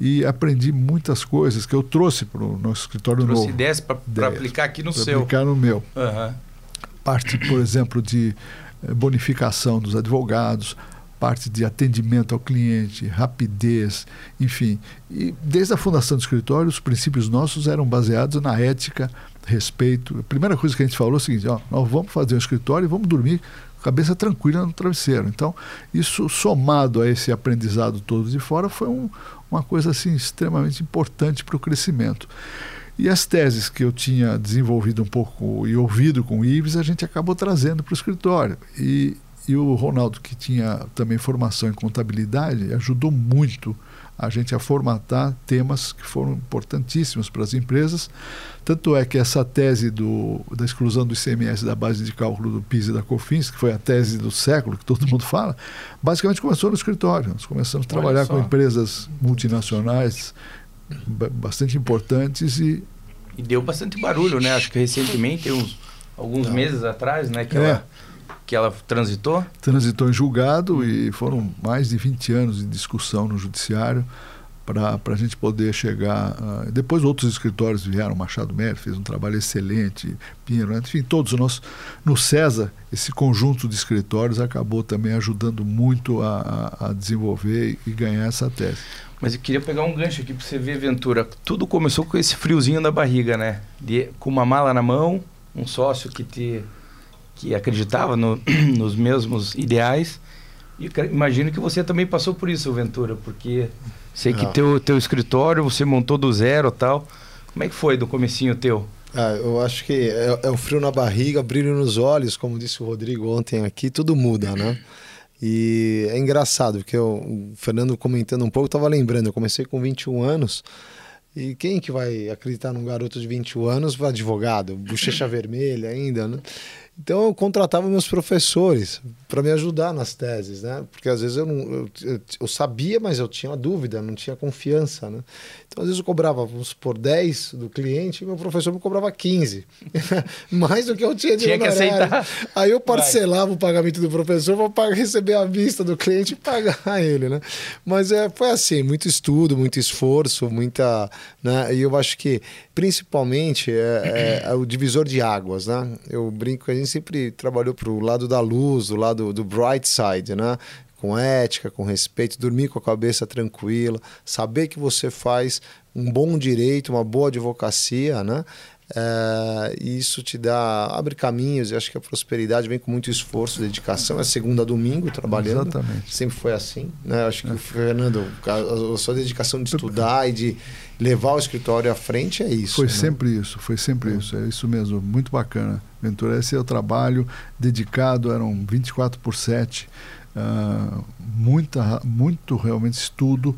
e aprendi muitas coisas que eu trouxe para o nosso escritório trouxe novo. ideias para aplicar aqui no seu. aplicar no meu. Uhum. Parte, por exemplo, de eh, bonificação dos advogados, parte de atendimento ao cliente, rapidez, enfim. E desde a fundação do escritório, os princípios nossos eram baseados na ética, respeito. A primeira coisa que a gente falou é o seguinte: ó, nós vamos fazer um escritório e vamos dormir cabeça tranquila no travesseiro. Então, isso somado a esse aprendizado todo de fora foi um, uma coisa assim extremamente importante para o crescimento. E as teses que eu tinha desenvolvido um pouco e ouvido com o Ives, a gente acabou trazendo para o escritório. E, e o Ronaldo, que tinha também formação em contabilidade, ajudou muito a gente a formatar temas que foram importantíssimos para as empresas. Tanto é que essa tese do, da exclusão do ICMS da base de cálculo do PIS e da COFINS, que foi a tese do século, que todo mundo fala, basicamente começou no escritório. Nós começamos a trabalhar com empresas multinacionais bastante importantes e... E deu bastante barulho, né? Acho que recentemente, uns, alguns Não. meses atrás, né? Que é. ela que ela transitou? Transitou em julgado e foram mais de 20 anos de discussão no judiciário para a gente poder chegar. Uh, depois outros escritórios vieram, Machado Mério fez um trabalho excelente, Pinheiro, enfim, todos nós. No César, esse conjunto de escritórios acabou também ajudando muito a, a, a desenvolver e ganhar essa tese. Mas eu queria pegar um gancho aqui para você ver, Ventura. Tudo começou com esse friozinho na barriga, né? De, com uma mala na mão, um sócio que te que acreditava no, [CLEARS THROAT] nos mesmos ideais. E imagino que você também passou por isso, Ventura, porque sei que ah. teu, teu escritório você montou do zero tal. Como é que foi do comecinho teu? Ah, eu acho que é, é, o frio na barriga, brilho nos olhos, como disse o Rodrigo ontem aqui, tudo muda, né? E é engraçado, porque eu, o Fernando comentando um pouco, estava lembrando, eu comecei com 21 anos, e quem que vai acreditar num garoto de 21 anos, advogado, bochecha [LAUGHS] vermelha ainda, né? Então eu contratava meus professores para me ajudar nas teses, né? Porque às vezes eu, não, eu, eu, sabia, mas eu tinha dúvida, não tinha confiança, né? Então às vezes eu cobrava, vamos supor, 10 do cliente e meu professor me cobrava 15. [LAUGHS] Mais do que eu tinha de Tinha que aceitar. Aí eu parcelava Vai. o pagamento do professor para receber a vista do cliente e pagar [LAUGHS] ele, né? Mas é, foi assim, muito estudo, muito esforço, muita... Né? E eu acho que, principalmente, é, é, é o divisor de águas, né? Eu brinco que a gente sempre trabalhou para o lado da luz, do lado do, do bright side, né? com ética, com respeito, dormir com a cabeça tranquila, saber que você faz um bom direito, uma boa advocacia, né? É, isso te dá abre caminhos e acho que a prosperidade vem com muito esforço, dedicação. É segunda a domingo trabalhando. Exatamente. Sempre foi assim, né? Acho que é. Fernando, a, a sua dedicação de estudar e de levar o escritório à frente é isso. Foi né? sempre isso, foi sempre é. isso. É isso mesmo, muito bacana. Ventura, esse é o trabalho dedicado, eram 24 por 7, uh, muita, muito realmente estudo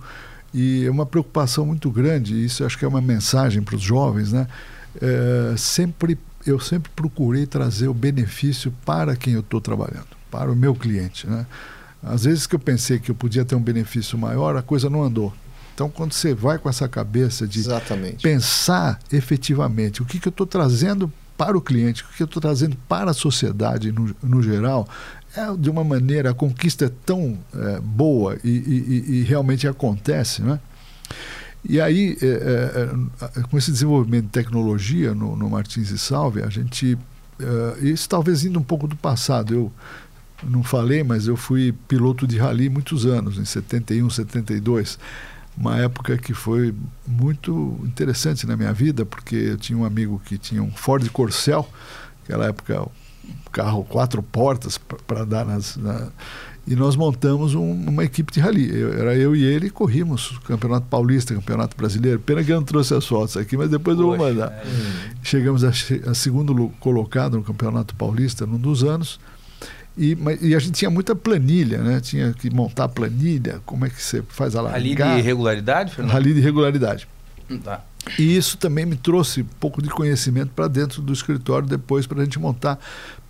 e uma preocupação muito grande. Isso acho que é uma mensagem para os jovens, né? É, sempre eu sempre procurei trazer o benefício para quem eu estou trabalhando, para o meu cliente, né? Às vezes que eu pensei que eu podia ter um benefício maior, a coisa não andou. Então, quando você vai com essa cabeça de Exatamente. pensar efetivamente o que, que eu estou trazendo para o cliente, o que eu estou trazendo para a sociedade no, no geral, é de uma maneira, a conquista é tão é, boa e, e, e, realmente acontece, né? E aí, é, é, é, com esse desenvolvimento de tecnologia no, no Martins e Salve, a gente. É, isso talvez indo um pouco do passado. Eu não falei, mas eu fui piloto de rally muitos anos, em 71, 72 uma época que foi muito interessante na minha vida, porque eu tinha um amigo que tinha um Ford Corcel, naquela época um carro quatro portas para dar nas, na, e nós montamos um, uma equipe de rally. Eu, era eu e ele e corrimos Campeonato Paulista, Campeonato Brasileiro. Pena que eu não trouxe as fotos aqui, mas depois Poxa, eu vou mandar. É. Chegamos a, a segundo colocado no Campeonato Paulista num dos anos. E, e, a gente tinha muita planilha, né? Tinha que montar planilha, como é que você faz a. Rally de regularidade, Fernando? Rally de regularidade. Tá. E isso também me trouxe um pouco de conhecimento para dentro do escritório depois para a gente montar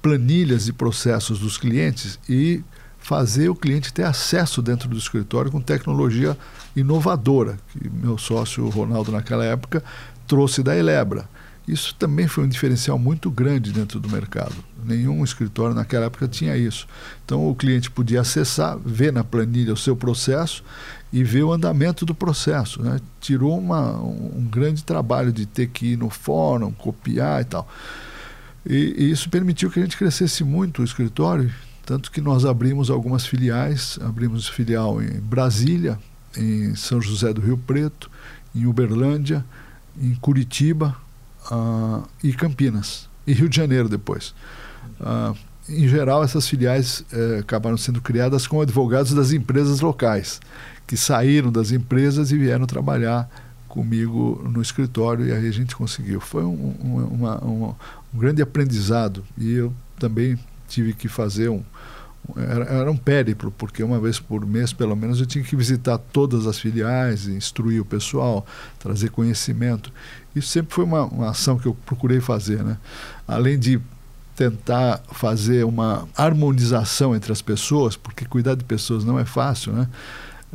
planilhas e processos dos clientes e fazer o cliente ter acesso dentro do escritório com tecnologia inovadora, que meu sócio Ronaldo naquela época trouxe da Elebra. Isso também foi um diferencial muito grande dentro do mercado. Nenhum escritório naquela época tinha isso. Então o cliente podia acessar, ver na planilha o seu processo e ver o andamento do processo. Né? Tirou uma, um grande trabalho de ter que ir no fórum, copiar e tal. E, e isso permitiu que a gente crescesse muito o escritório, tanto que nós abrimos algumas filiais, abrimos filial em Brasília, em São José do Rio Preto, em Uberlândia, em Curitiba, uh, e Campinas, e Rio de Janeiro depois. Uh, em geral, essas filiais uh, acabaram sendo criadas com advogados das empresas locais, que saíram das empresas e vieram trabalhar comigo no escritório, e aí a gente conseguiu. Foi um, um, uma, um, um grande aprendizado, e eu também tive que fazer um, era, era, um périplo, porque uma vez por mês, pelo menos, eu tinha que visitar todas as filiais, instruir o pessoal, trazer conhecimento. Isso sempre foi uma, uma ação que eu procurei fazer, né? Além de tentar fazer uma harmonização entre as pessoas, porque cuidar de pessoas não é fácil, né?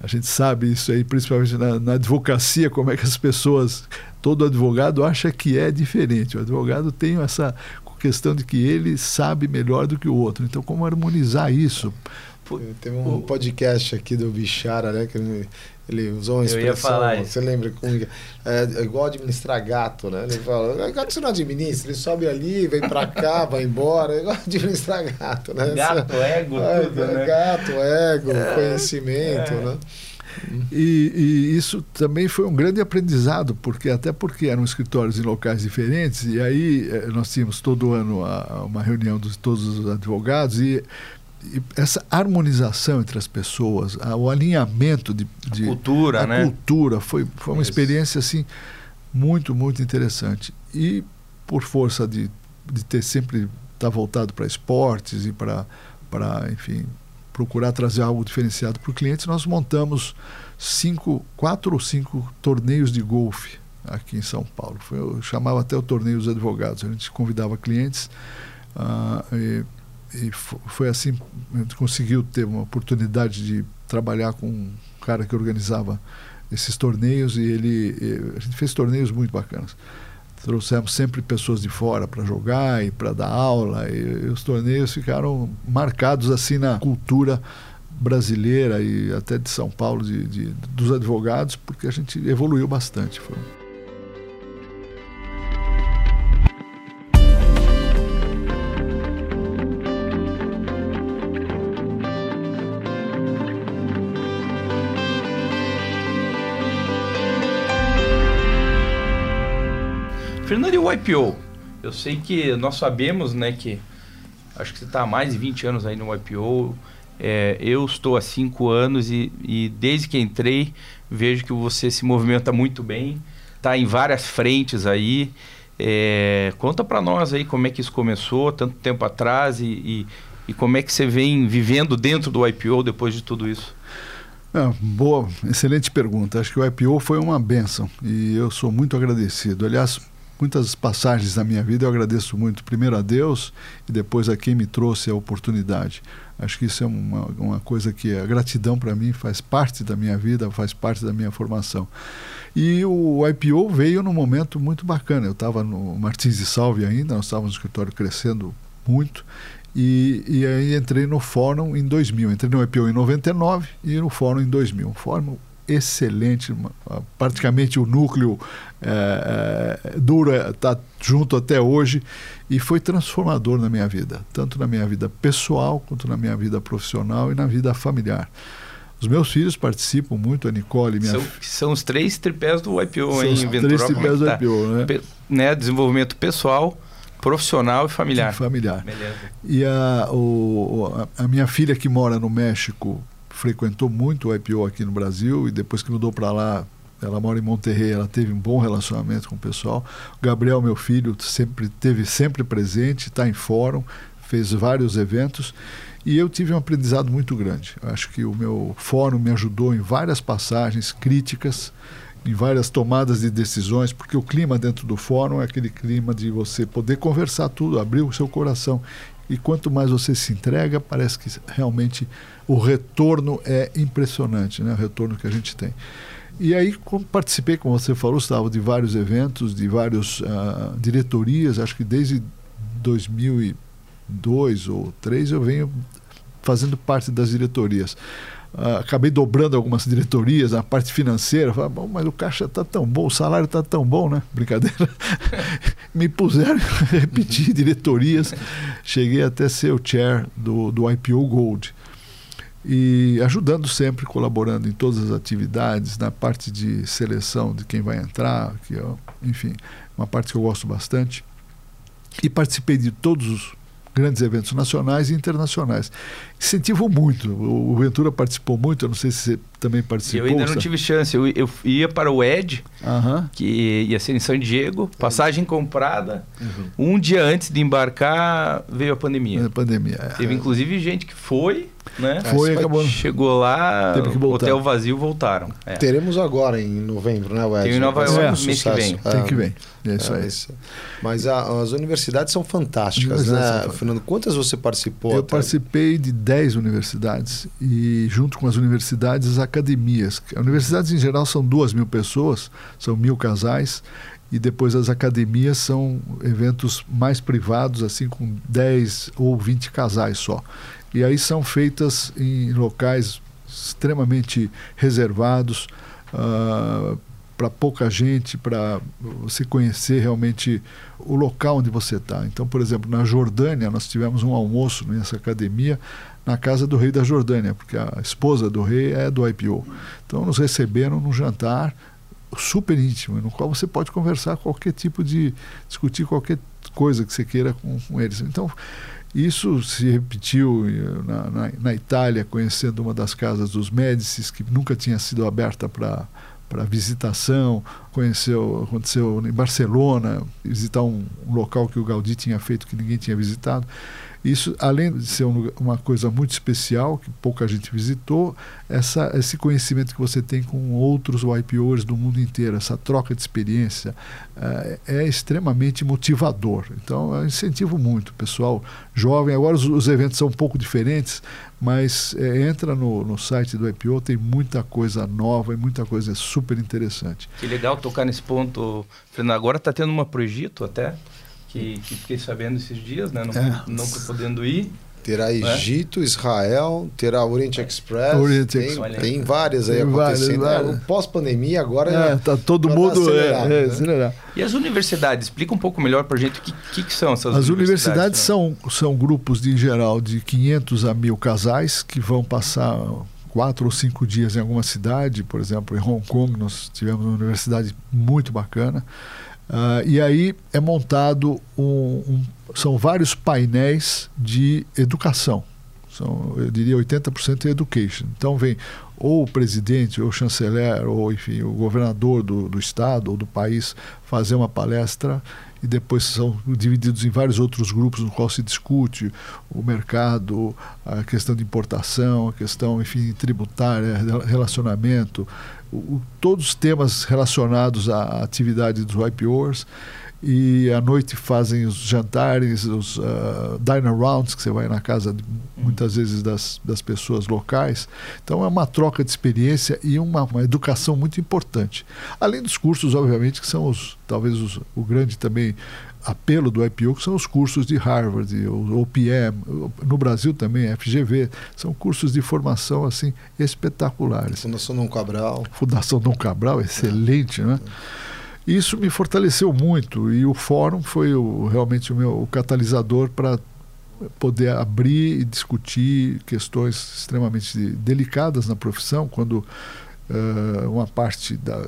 A gente sabe isso aí, principalmente na, na, advocacia, como é que as pessoas, todo advogado acha que é diferente. O advogado tem essa questão de que ele sabe melhor do que o outro. Então, como harmonizar isso? Teve um podcast aqui do Bichara, né? Que ele usou uma expressão, você lembra? Com, é, é, igual administrar gato, né? Ele fala, gato você não administra, ele sobe ali, vem pra cá, vai embora, é igual [LAUGHS] administrar gato, né? Gato, ego, é, tudo, né? Gato, ego, é, conhecimento, é. né? E, e, isso também foi um grande aprendizado, porque até porque eram escritórios em locais diferentes, e aí eh, nós tínhamos todo ano a, uma reunião de todos os advogados, e essa harmonização entre as pessoas, o alinhamento de, de cultura, a né? cultura foi, foi uma experiência assim muito muito interessante e por força de, de ter sempre estar tá voltado para esportes e para para enfim procurar trazer algo diferenciado para o cliente nós montamos cinco quatro ou cinco torneios de golfe aqui em São Paulo. Foi, eu chamava até o torneio dos advogados a gente convidava clientes Uh, e, e foi assim, a gente conseguiu ter uma oportunidade de trabalhar com um cara que organizava esses torneios e ele a gente fez torneios muito bacanas trouxemos sempre pessoas de fora para jogar e para dar aula e, e, os torneios ficaram marcados assim na cultura brasileira e até de São Paulo de, de dos advogados porque a gente evoluiu bastante foi o IPO? Eu sei que nós sabemos, né, que acho que você está há mais de 20 anos aí no IPO. É, eu estou há 5 anos e, e, desde que entrei vejo que você se movimenta muito bem, está em várias frentes aí. É, conta para nós aí como é que isso começou tanto tempo atrás e, e, e, como é que você vem vivendo dentro do IPO depois de tudo isso. É, boa, excelente pergunta. Acho que o IPO foi uma benção e eu sou muito agradecido. Aliás, muitas passagens na minha vida eu agradeço muito, primeiro a Deus e depois a quem me trouxe a oportunidade. Acho que isso é uma, uma coisa que a gratidão para mim faz parte da minha vida, faz parte da minha formação. E o IPO veio num momento muito bacana. Eu estava no Martins de Salve ainda, nós estávamos no escritório crescendo muito. E, e aí entrei no fórum em 2000. Entrei no IPO em 99 e no fórum em 2000. Um fórum excelente, praticamente o núcleo é, é, duro está junto até hoje e foi transformador na minha vida, tanto na minha vida pessoal quanto na minha vida profissional e na vida familiar. Os meus filhos participam muito, a Nicole, minha são, são os três tripés do IPO, são hein, os Ventura? Três tripés do tá? IPO, né? Pe né? Desenvolvimento pessoal, profissional e familiar. E familiar. Beleza. E a, o, a minha filha que mora no México frequentou muito o IPO aqui no Brasil e depois que mudou para lá, ela mora em Monterrey, ela teve um bom relacionamento com o pessoal. O Gabriel, meu filho, sempre teve sempre presente, está em fórum, fez vários eventos e eu tive um aprendizado muito grande. Acho que o meu fórum me ajudou em várias passagens críticas, em várias tomadas de decisões, porque o clima dentro do fórum é aquele clima de você poder conversar tudo, abrir o seu coração. E quanto mais você se entrega, parece que realmente o retorno é impressionante, né? o retorno que a gente tem. E aí participei, como você falou, estava de vários eventos, de várias uh, ah, diretorias, acho que desde 2002 ou 2003 eu venho fazendo parte das diretorias. Uh, acabei dobrando algumas diretorias na parte financeira. Falei, bom, mas o caixa está tão bom, o salário está tão bom, né? Brincadeira. [LAUGHS] Me puseram [LAUGHS] repetir diretorias. Cheguei até ser o chair do, do IPO Gold e ajudando sempre, colaborando em todas as atividades, na parte de seleção de quem vai entrar, que é, enfim, uma parte que eu gosto bastante. E participei de todos os grandes eventos nacionais e internacionais. Incentivo muito. O Ventura participou muito, eu não sei se você também participou. Eu ainda não tive chance. Eu, eu ia para o ED, que ia ser em São Diego, passagem comprada. Uhum. Um dia antes de embarcar, veio a pandemia. A pandemia. É. Teve inclusive gente que foi né? Foi, acabou. Chegou lá, hotel vazio, voltaram. É. Teremos agora em novembro, né, Wes? Tem em Nova York é, mês que vem. Tem que vem. É isso é, aí. Isso. Mas a, as universidades são fantásticas, universidades né, são Fernando? Quantas você participou? Eu até? participei de 10 universidades e junto com as universidades, as academias. As universidades em geral são duas mil pessoas, são mil casais e depois as academias são eventos mais privados, assim com 10 ou 20 casais só. E aí são feitas em locais extremamente reservados, uh, para pouca gente, para você conhecer realmente o local onde você está. Então, por exemplo, na Jordânia, nós tivemos um almoço nessa academia na casa do rei da Jordânia, porque a esposa do rei é do IPO. Então, nos receberam num jantar super íntimo, no qual você pode conversar qualquer tipo de. discutir qualquer coisa que você queira com, com eles. Então, isso se repetiu eh, na, na, na, Itália, conhecendo uma das casas dos Médicis, que nunca tinha sido aberta para para visitação, conheceu, aconteceu em Barcelona, visitar um, um, local que o Gaudí tinha feito que ninguém tinha visitado. Isso, além de ser um, uma coisa muito especial, que pouca gente visitou, essa, esse conhecimento que você tem com outros YPOs do mundo inteiro, essa troca de experiência, é, é extremamente motivador. Então, eu incentivo muito o pessoal jovem. Agora, os, os eventos são um pouco diferentes, mas é, entra no, no site do IPO, tem muita coisa nova e muita coisa super interessante. Que legal tocar nesse ponto, Fernando. Agora está tendo uma pro Egito até, que, que, fiquei sabendo esses dias, né? Não, é. não podendo ir. Terá é? Egito, é? Israel, terá Oriente Express. Oriente tem, Express. tem várias aí tem acontecendo. Várias, várias. Pós-pandemia, agora. É, tá todo mundo. É, né? E as universidades? Explica um pouco melhor para a gente o que, que, que, são essas as universidades. As universidades são, são grupos, de, em geral, de 500 a mil casais que vão passar quatro ou cinco dias em alguma cidade. Por exemplo, em Hong Kong, nós tivemos uma universidade muito bacana. Uh, e aí é montado um, um, são vários painéis de educação. São, eu diria 80% é education. Então vem ou o presidente, ou o chanceler, ou enfim, o governador do, do estado ou do país fazer uma palestra e depois são divididos em vários outros grupos no qual se discute o mercado, a questão de importação, a questão, enfim, tributária, relacionamento, o, todos os temas relacionados à atividade dos IPOs e à noite fazem os jantares, os uh, dine rounds, que você vai na casa de, muitas vezes das, das pessoas locais. Então é uma troca de experiência e uma, uma educação muito importante. Além dos cursos, obviamente, que são os talvez os, o grande também apelo do IPO, que são os cursos de Harvard, o OPM, no Brasil também, FGV, são cursos de formação assim espetaculares. Fundação Dom Cabral. Fundação Dom Cabral, excelente, é. né? Isso me fortaleceu muito e o fórum foi o, realmente o meu o catalisador para poder abrir e discutir questões extremamente delicadas na profissão, quando uh, uma parte da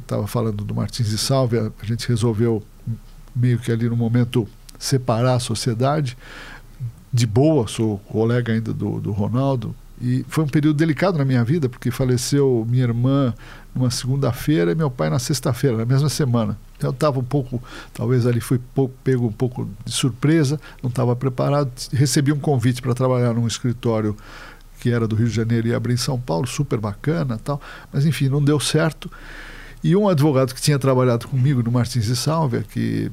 estava falando do Martins de Salve, a gente resolveu meio que ali no momento separar a sociedade de boa, sou colega ainda do, do Ronaldo, e foi um período delicado na minha vida, porque faleceu minha irmã numa segunda-feira e meu pai na sexta-feira, na mesma semana. Então, eu estava um pouco, talvez ali fui pego um pouco de surpresa, não estava preparado. Recebi um convite para trabalhar num escritório que era do Rio de Janeiro e abrir em São Paulo, super bacana tal, mas enfim, não deu certo. E um advogado que tinha trabalhado comigo no Martins e Sálvia, que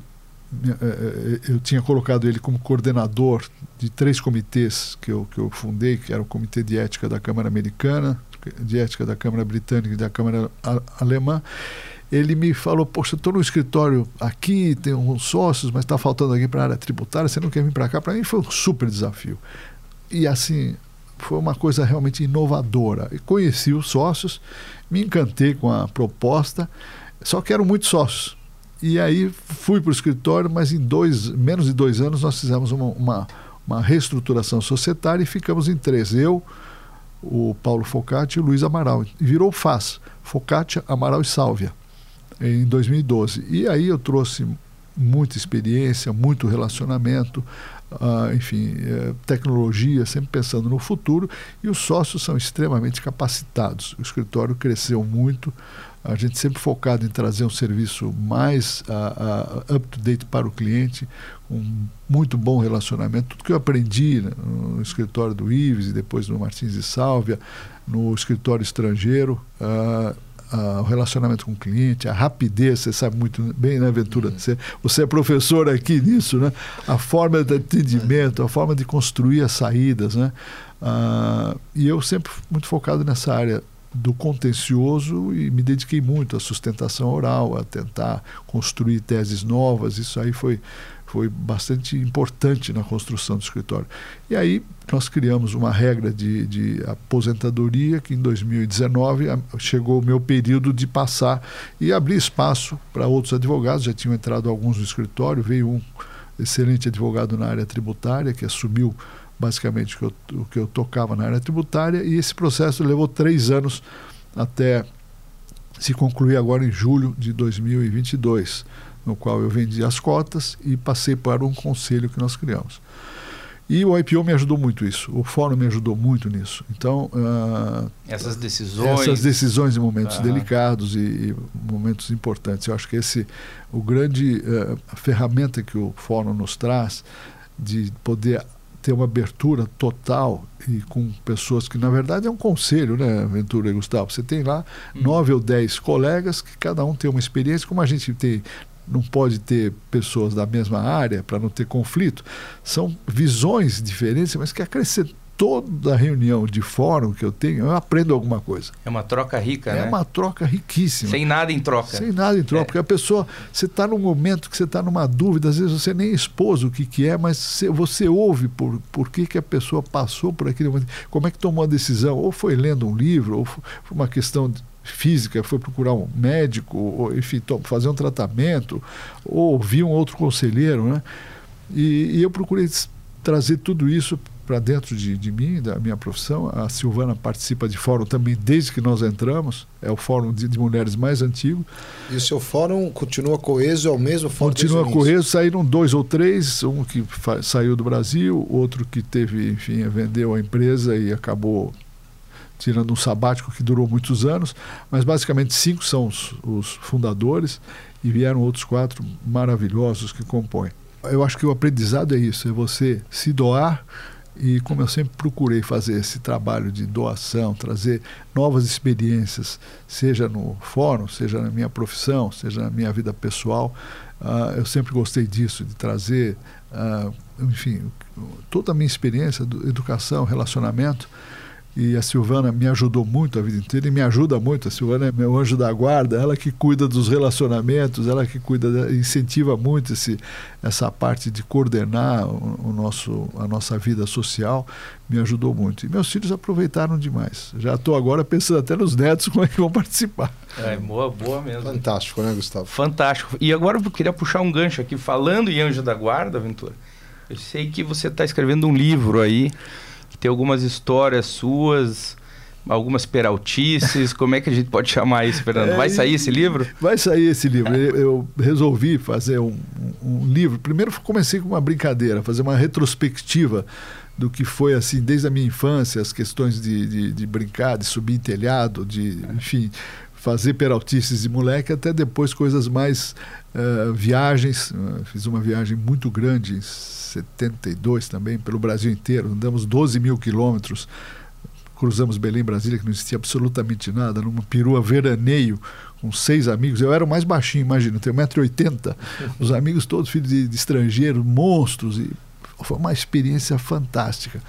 eh, eh, eu tinha colocado ele como coordenador de três comitês que eu, que eu fundei, que era o Comitê de Ética da Câmara Americana, de Ética da Câmara Britânica e da Câmara Alemã. Ele me falou: Poxa, estou no escritório aqui, tem uns sócios, mas está faltando alguém para a área tributária, você não quer vir para cá? Para mim foi um super desafio. E assim, foi uma coisa realmente inovadora. E conheci os sócios, me encantei com a proposta, só que eram muitos sócios. E aí fui para o escritório, mas em dois, menos de dois anos nós fizemos uma, uma, uma reestruturação societária e ficamos em três. Eu, o Paulo Focati e o Luiz Amaral. E virou FAS, Focati, Amaral e Sálvia, em 2012. E aí eu trouxe muita experiência, muito relacionamento, uh, enfim, uh, tecnologia, sempre pensando no futuro, e os sócios são extremamente capacitados. O escritório cresceu muito, a gente sempre focado em trazer um serviço mais uh, uh, up-to-date para o cliente, um muito bom relacionamento. Tudo que eu aprendi né, no escritório do Ives e depois no Martins e Sálvia, no escritório estrangeiro, uh, uh, o relacionamento com o cliente, a rapidez, você sabe muito bem, né, Ventura? Você, você é professor aqui nisso, né? A forma de atendimento, a forma de construir as saídas, né? Uh, e eu sempre muito focado nessa área do contencioso e me dediquei muito à sustentação oral, a tentar construir teses novas. Isso aí foi foi bastante importante na construção do escritório. E aí nós criamos uma regra de, de aposentadoria que em 2019 chegou o meu período de passar e abrir espaço para outros advogados. Já tinham entrado alguns no escritório, veio um excelente advogado na área tributária que assumiu basicamente o que eu, o que eu tocava na área tributária e esse processo levou três anos até se concluir agora em julho de 2022 no qual eu vendi as cotas e passei para um conselho que nós criamos. E o IPO me ajudou muito isso, o fórum me ajudou muito nisso. Então, uh, essas decisões, essas decisões em momentos delicados e, e, momentos importantes. Eu acho que esse o grande uh, ferramenta que o fórum nos traz de poder ter uma abertura total e com pessoas que, na verdade, é um conselho, né, Ventura e Gustavo? Você tem lá hum. nove ou dez colegas que cada um tem uma experiência, como a gente tem não pode ter pessoas da mesma área para não ter conflito. São visões diferentes, mas que acrescentam toda reunião de fórum que eu tenho, eu aprendo alguma coisa. É uma troca rica, é né? É uma troca riquíssima. Sem nada em troca. Sem nada em troca. É. Porque a pessoa, você está num momento que você está numa dúvida, às vezes você nem expôs o que, que é, mas você, você ouve por, por que, que a pessoa passou por aquele momento, como é que tomou a decisão, ou foi lendo um livro, ou foi uma questão física, foi procurar um médico, ou, enfim, fazer um tratamento, ou ouvir um outro conselheiro, né? E, e eu procurei trazer tudo isso para dentro de, de mim, da minha profissão. A Silvana participa de fórum também desde que nós entramos. É o fórum de, de mulheres mais antigo. E o seu fórum continua coeso, é o mesmo fórum? Continua coeso. Saíram dois ou três, um que saiu do Brasil, outro que teve, enfim, vendeu a empresa e acabou tirando um sabático que durou muitos anos, mas basicamente cinco são os, os fundadores e vieram outros quatro maravilhosos que compõem. Eu acho que o aprendizado é isso, é você se doar e como eu sempre procurei fazer esse trabalho de doação, trazer novas experiências, seja no fórum, seja na minha profissão, seja na minha vida pessoal, uh, eu sempre gostei disso, de trazer, uh, enfim, toda a minha experiência, educação, relacionamento, e a Silvana me ajudou muito a vida inteira e me ajuda muito. A Silvana é meu anjo da guarda, ela que cuida dos relacionamentos, ela que cuida, incentiva muito esse, essa parte de coordenar o, o, nosso, a nossa vida social, me ajudou muito. E meus filhos aproveitaram demais. Já estou agora pensando até nos netos [LAUGHS] como é que vão participar. É, boa, boa mesmo. Fantástico, né, Gustavo? Fantástico. E agora eu queria puxar um gancho aqui, falando em anjo da guarda, Ventura. Eu sei que você está escrevendo um livro aí que tem algumas histórias suas, algumas peraltices. Como é que a gente pode chamar isso, Fernando? Vai sair esse livro? Vai sair esse livro. Eu resolvi fazer um, um livro. Primeiro comecei com uma brincadeira, fazer uma retrospectiva do que foi assim desde a minha infância, as questões de, de, de brincar, de subir em telhado, de enfim fazer peraltices de moleque, até depois coisas mais uh, viagens. Uh, fiz uma viagem muito grande 72 também, pelo Brasil inteiro. Andamos 12 mil quilômetros. Cruzamos Belém, Brasília, que não existia absolutamente nada, numa perua veraneio, com seis amigos. Eu era o mais baixinho, imagina, tenho 1,80m. [LAUGHS] Os amigos todos filhos de, de estrangeiros, monstros. E foi uma experiência fantástica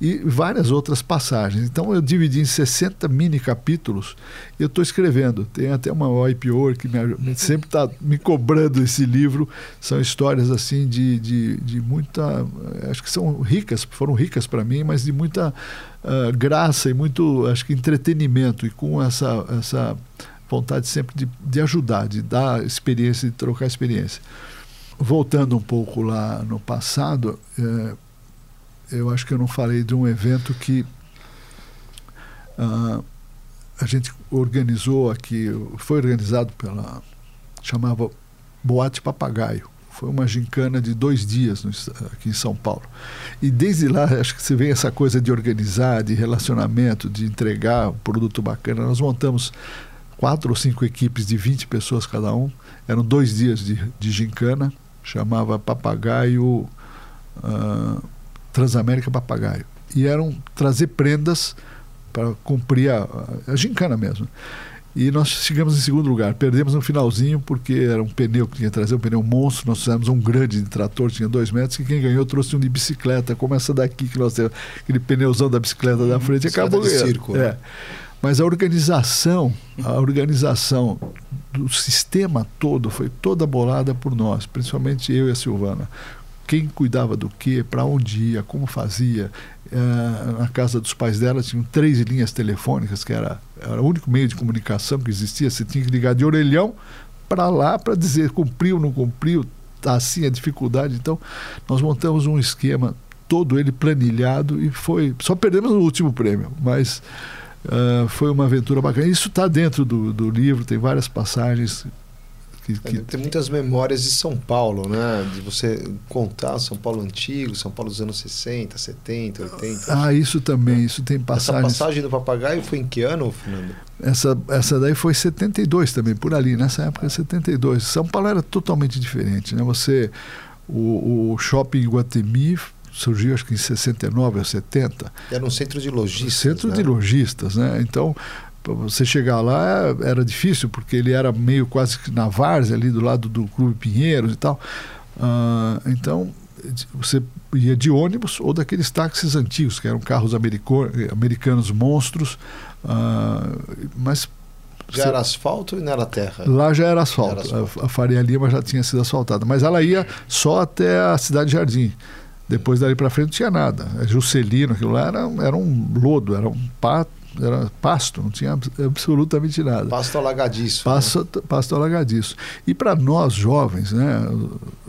e várias outras passagens. Então eu dividi em 60 mini capítulos e eu estou escrevendo. Tem até uma IPO que me, sempre está me cobrando esse livro. São histórias assim de, de, de muita. Acho que são ricas, foram ricas para mim, mas de muita uh, graça e muito, acho que, entretenimento. E com essa, essa vontade sempre de, de ajudar, de dar experiência, de trocar experiência. Voltando um pouco lá no passado. Eh, eu acho que eu não falei de um evento que uh, a gente organizou aqui, foi organizado pela. chamava Boate Papagaio. Foi uma gincana de dois dias no, aqui em São Paulo. E desde lá, acho que você vê essa coisa de organizar, de relacionamento, de entregar um produto bacana. Nós montamos quatro ou cinco equipes de 20 pessoas cada um. Eram dois dias de, de gincana, chamava Papagaio. Uh, Transamérica Papagaio. E eram trazer prendas para cumprir a, a, gincana mesmo. E nós chegamos em segundo lugar. Perdemos no finalzinho porque era um pneu que tinha que trazer, um pneu monstro. Nós fizemos um grande de trator, tinha dois metros, e quem ganhou trouxe um de bicicleta, como essa daqui que nós temos, aquele pneuzão da bicicleta da frente, acabou ganhando. Circo, né? é. Mas a organização, a organização do sistema todo foi toda bolada por nós, principalmente eu e a Silvana quem cuidava do que, para onde ia, como fazia. Uh, na casa dos pais dela tinham três linhas telefônicas, que era, era o único meio de comunicação que existia. Você tinha que ligar de orelhão para lá para dizer cumpriu, não cumpriu, tá assim a dificuldade. Então, nós montamos um esquema todo ele planilhado e foi. Só perdemos o último prêmio, mas uh, foi uma aventura bacana. Isso está dentro do, do livro, tem várias passagens que, que... Tem muitas memórias de São Paulo, né? De você contar São Paulo antigo, São Paulo dos anos 60, 70, 80. Ah, isso também, isso tem passagem. Essa passagem do papagaio foi em que ano, Fernando? Essa, essa daí foi 72 também, por ali, nessa época 72. São Paulo era totalmente diferente, né? Você o, o shopping Guatemi surgiu acho que em 69 ou 70. Era um centro de lojistas. Centro né? de lojistas, né? Então, para você chegar lá era difícil, porque ele era meio quase que na várzea, ali do lado do Clube Pinheiros e tal. Uh, então, você ia de ônibus ou daqueles táxis antigos, que eram carros americanos monstros, uh, mas já era asfalto e não era terra? Lá já era asfalto. Já era asfalto. A, a Faria Lima já tinha sido asfaltada. Mas ela ia só até a Cidade Jardim. Depois dali para frente não tinha nada. Juscelino, aquilo lá era, era um lodo, era um pato era pasto, não tinha absolutamente nada. Pasto alagadiço. Pasto, né? pasto alagadiço. E para nós jovens, né,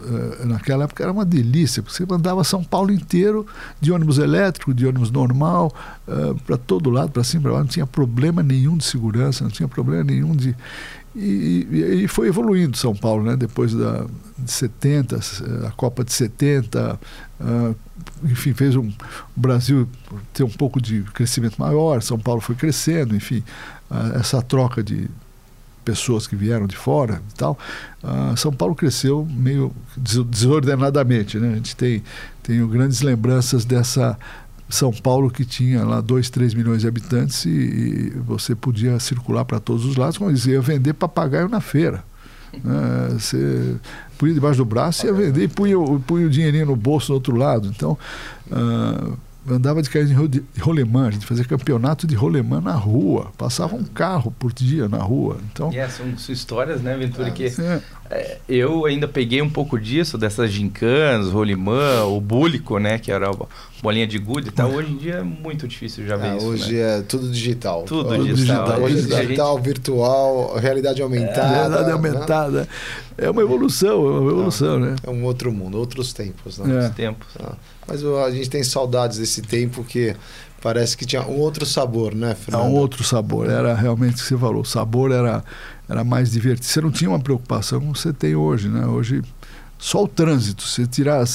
eh, naquela época era uma delícia, porque você mandava São Paulo inteiro de ônibus elétrico, de ônibus normal, uh, para todo lado, para cima, para lá, não tinha problema nenhum de segurança, não tinha problema nenhum de. E, e, e, foi evoluindo São Paulo, né? depois da, de 70, a Copa de 70, uh, enfim, fez um, o Brasil ter um pouco de crescimento maior, São Paulo foi crescendo, enfim, uh, essa troca de pessoas que vieram de fora e tal, uh, São Paulo cresceu meio desordenadamente, né? A gente tem, tem grandes lembranças dessa são Paulo que tinha lá 2, 3 milhões de habitantes e, e você podia circular para todos os lados, como dizia, vender papagaio na feira. Né? Você punha debaixo do braço e ia vender e punha, punha o dinheirinho no bolso do outro lado. Então, uh, andava de carro de rolemã, a gente fazia campeonato de rolemã na rua, passava um carro por dia na rua. Então, yeah, são, são histórias, né, Ventura, é, que é, eu ainda peguei um pouco disso, dessas gincanas, rolimã, o búlico, né, que era a bolinha de gude e tal. Hoje em dia é muito difícil já ver é, isso. Hoje né? é tudo digital. Tudo, tudo digital. digital. Hoje é digital, gente... virtual, realidade aumentada. É, realidade né? aumentada. Né? É uma evolução, é uma evolução, né? É um outro mundo, outros tempos. Né? É. Outros tempos. Ah. Mas a gente tem saudades desse tempo que parece que tinha um outro sabor, né, Fernando? É um outro sabor. Era realmente o que você falou. O sabor era, era mais divertido. Você não tinha uma preocupação como você tem hoje, né? Hoje só o trânsito, se tirar,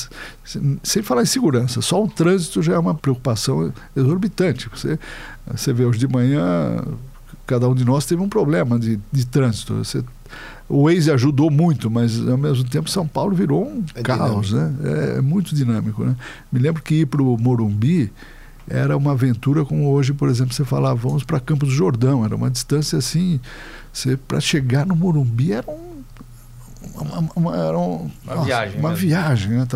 sem falar em segurança, só o trânsito já é uma preocupação exorbitante. Você, você vê hoje de manhã, cada um de nós teve um problema de, de trânsito. Você o Waze ajudou muito, mas ao mesmo tempo São Paulo virou um é caos, dinâmico. né? É, é, muito dinâmico, né? Me lembro que ir para o Morumbi era uma aventura como hoje, por exemplo, você falava, vamos para Campos do Jordão, era uma distância assim, para chegar no Morumbi era um uma, uma, era um, uma nossa, viagem, uma viagem né?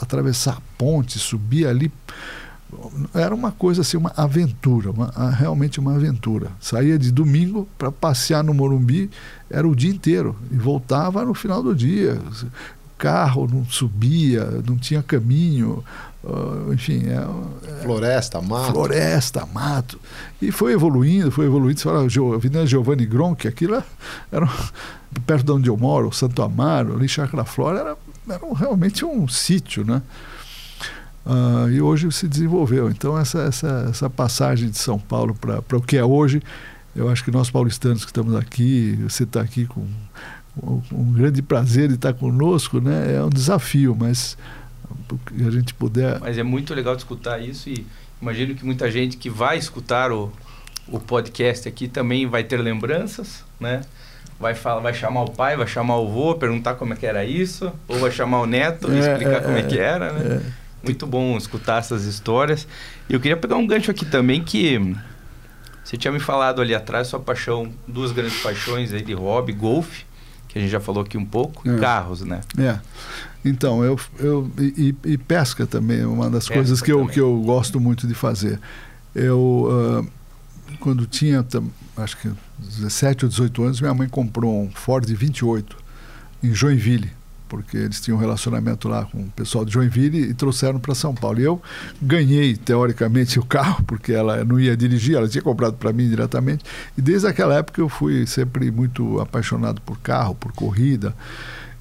atravessar a ponte, subir ali era uma coisa assim, uma aventura, uma, realmente uma aventura. Saía de domingo para passear no Morumbi, era o dia inteiro, e voltava no final do dia. Carro não subia, não tinha caminho, uh, enfim. É, é, floresta, mato. Floresta, mato. E foi evoluindo, foi evoluindo. Você fala, a Avenida Giovanni Gronchi, aquilo era, perto de onde eu moro, Santo Amaro, ali Chácara Flora, era, era realmente um sítio, né? Uh, e hoje se desenvolveu. Então, essa, essa, essa passagem de São Paulo para o que é hoje, eu acho que nós paulistanos que estamos aqui, você está aqui com, com, um grande prazer de estar conosco, né? é um desafio, mas a gente puder. Mas é muito legal de escutar isso e imagino que muita gente que vai escutar o, o podcast aqui também vai ter lembranças, né? Vai, falar, vai chamar o pai, vai chamar o avô, perguntar como é que era isso, ou vai chamar o neto e é, explicar é, como é, é que era, né? Muito bom escutar essas histórias. E eu queria pegar um gancho aqui também que você tinha me falado ali atrás sua paixão, duas grandes paixões aí de hobby, golfe, que a gente já falou aqui um pouco, é. e carros, né? É. Então, eu, eu e, e pesca também é uma das pesca coisas que eu, que eu gosto muito de fazer. Eu, uh, quando tinha, acho que 17 ou 18 anos, minha mãe comprou um Ford 28 em Joinville porque eles tinham um relacionamento lá com o pessoal de Joinville e trouxeram para São Paulo. E eu ganhei, teoricamente, o carro, porque ela não ia dirigir, ela tinha comprado para mim diretamente. E desde aquela época eu fui sempre muito apaixonado por carro, por corrida.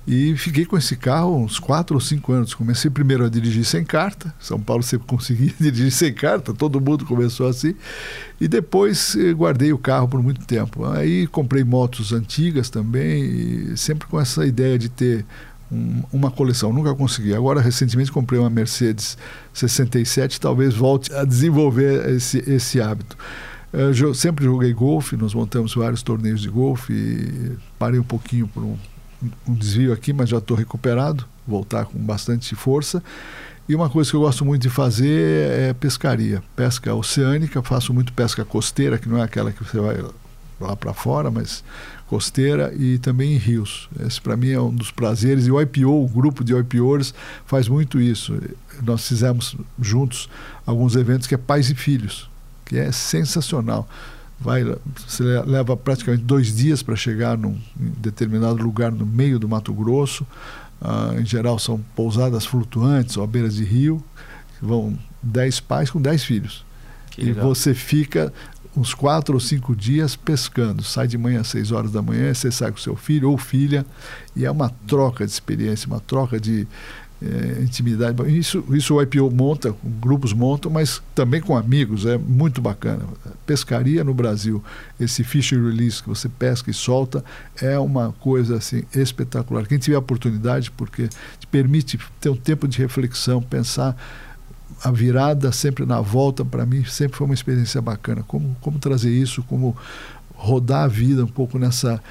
E fiquei com esse carro uns quatro ou cinco anos. Comecei primeiro a dirigir sem carta. São Paulo sempre [LAUGHS] conseguia dirigir sem carta, todo mundo começou assim. E depois eh, guardei o carro por muito tempo. Aí comprei motos antigas também, sempre com essa ideia de ter um, uma coleção, nunca consegui. Agora, recentemente, comprei uma Mercedes 67, talvez volte a desenvolver esse, esse hábito. Eu sempre joguei golfe, nós montamos vários torneios de golfe, parei um pouquinho por um, um desvio aqui, mas já estou recuperado, voltar com bastante força. E uma coisa que eu gosto muito de fazer é pescaria, pesca oceânica, faço muito pesca costeira, que não é aquela que você vai lá para fora, mas costeira e também em rios. Esse para mim é um dos prazeres e o IPO, o grupo de IPOers faz muito isso. Nós fizemos juntos alguns eventos que é pais e filhos, que é sensacional. Vai, você leva praticamente dois dias para chegar num determinado lugar no meio do Mato Grosso. Ah, em geral são pousadas flutuantes ou à beira de rio, vão dez pais com dez filhos. e você fica uns quatro ou cinco dias pescando. Sai de manhã às seis horas da manhã, você sai com seu filho ou filha, e é uma troca de experiência, uma troca de é, intimidade. Isso, isso o IPO monta, grupos montam, mas também com amigos, é muito bacana. Pescaria no Brasil, esse fish release que você pesca e solta, é uma coisa assim espetacular. Quem tiver oportunidade, porque te permite ter um tempo de reflexão, pensar a virada sempre na volta, para mim, sempre foi uma experiência bacana. Como, como trazer isso, como rodar a vida um pouco nessa.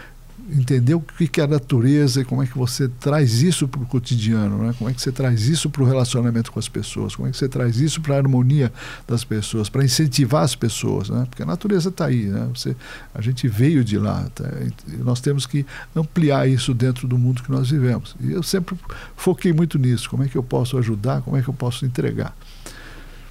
Entender o que é a natureza e como é que você traz isso para o cotidiano, né? como é que você traz isso para o relacionamento com as pessoas, como é que você traz isso para a harmonia das pessoas, para incentivar as pessoas, né? porque a natureza está aí, né? você, a gente veio de lá, tá? nós temos que ampliar isso dentro do mundo que nós vivemos. E eu sempre foquei muito nisso, como é que eu posso ajudar, como é que eu posso entregar.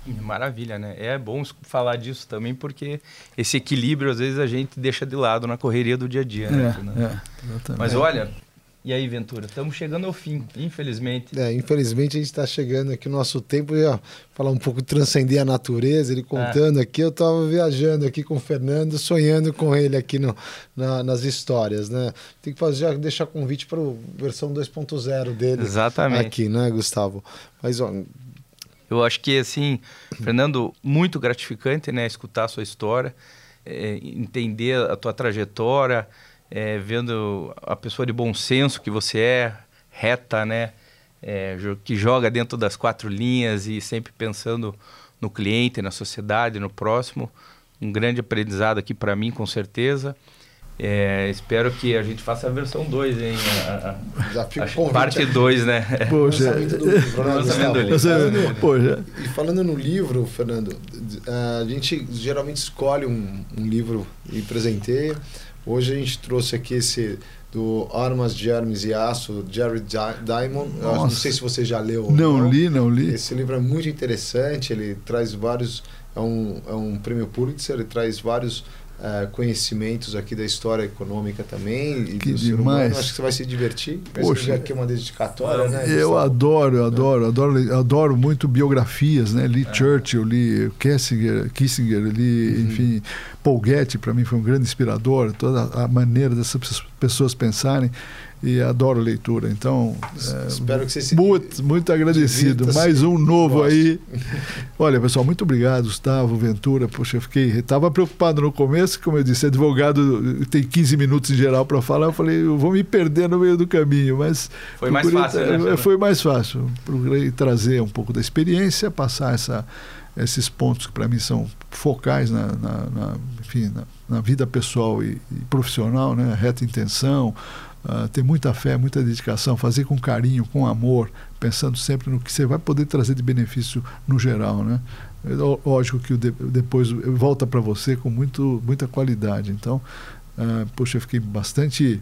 [LAUGHS] Maravilha, né? É bom falar disso também, porque esse equilíbrio às vezes a gente deixa de lado na correria do dia a dia, né? É, é, Mas olha, e aí, Ventura, estamos chegando ao fim, infelizmente. É, infelizmente a gente está chegando aqui no nosso tempo. ia falar um pouco de transcender a natureza, ele contando é. aqui. Eu estava viajando aqui com o Fernando, sonhando com ele aqui no, na, nas histórias, né? Tem que fazer, deixar convite para a versão 2.0 dele. Exatamente. Aqui, né, Gustavo? Mas, ó, eu acho que, assim, Fernando, muito gratificante, né? Escutar a sua história, é, entender a tua trajetória, é, vendo a pessoa de bom senso que você é, reta, né? É, que joga dentro das quatro linhas e sempre pensando no cliente, na sociedade, no próximo. Um grande aprendizado aqui para mim, com certeza. É, espero que a gente faça a versão 2, hein? A, a, Já fica a parte 2, né? Poxa. do livro, né? Lançamento do livro. Poxa. E falando no livro, Fernando, a gente geralmente escolhe um, um livro e presenteia. Hoje a gente trouxe aqui esse do Armas, Germes e Aço, Jerry Diamond. Não sei se você já leu. Não, não, li, não li. Esse livro é muito interessante, ele traz vários. É um, é um prêmio Pulitzer, ele traz vários Uh, conhecimentos aqui da história econômica também. que demais. Acho que você vai se divertir. Poxa, aqui uma dedicatória, né? Eu adoro, eu adoro, adoro, adoro muito biografias, né? Li é. Churchill, li Kissinger, Kissinger li, uhum. enfim, Paul Getty, para mim foi um grande inspirador, toda a maneira dessas pessoas pensarem e adoro leitura. Então, é, espero que você se muito, muito agradecido. Mais um novo aí. Olha, pessoal, muito obrigado, Gustavo, Ventura. Poxa, eu fiquei, estava preocupado no começo, como eu disse, advogado tem 15 minutos em geral para falar. Eu falei, eu vou me perder no meio do caminho, mas foi mais fácil. Né, foi mais fácil. Procurei trazer um pouco da experiência, passar essa esses pontos que para mim são focais na, na, na enfim, na, na, vida pessoal e, e profissional, né? reta intenção, uh, ter muita fé, muita dedicação, fazer com carinho, com amor, pensando sempre no que você vai poder trazer de benefício no geral, né? Lógico que depois volta para você com muito, muita qualidade. Então, uh, poxa, eu fiquei bastante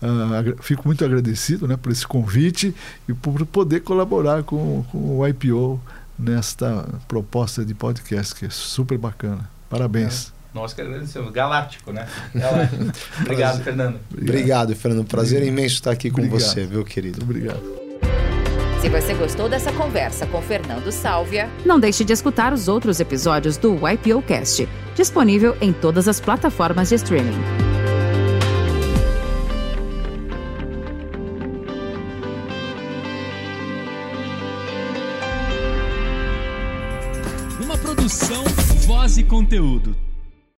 Uh, fico muito agradecido né, por esse convite e por poder colaborar com, com o IPO nesta proposta de podcast, que é super bacana. Parabéns. É. Nós que agradecemos. Galáctico, né? Galáctico. Obrigado, Fernando. Obrigado, Fernando. Prazer Obrigado. imenso estar aqui com Obrigado. você, viu, querido? Obrigado. Se você gostou dessa conversa com Fernando Sálvia, não deixe de escutar os outros episódios do YPO Cast, disponível em todas as plataformas de streaming. Uma produção, voz e conteúdo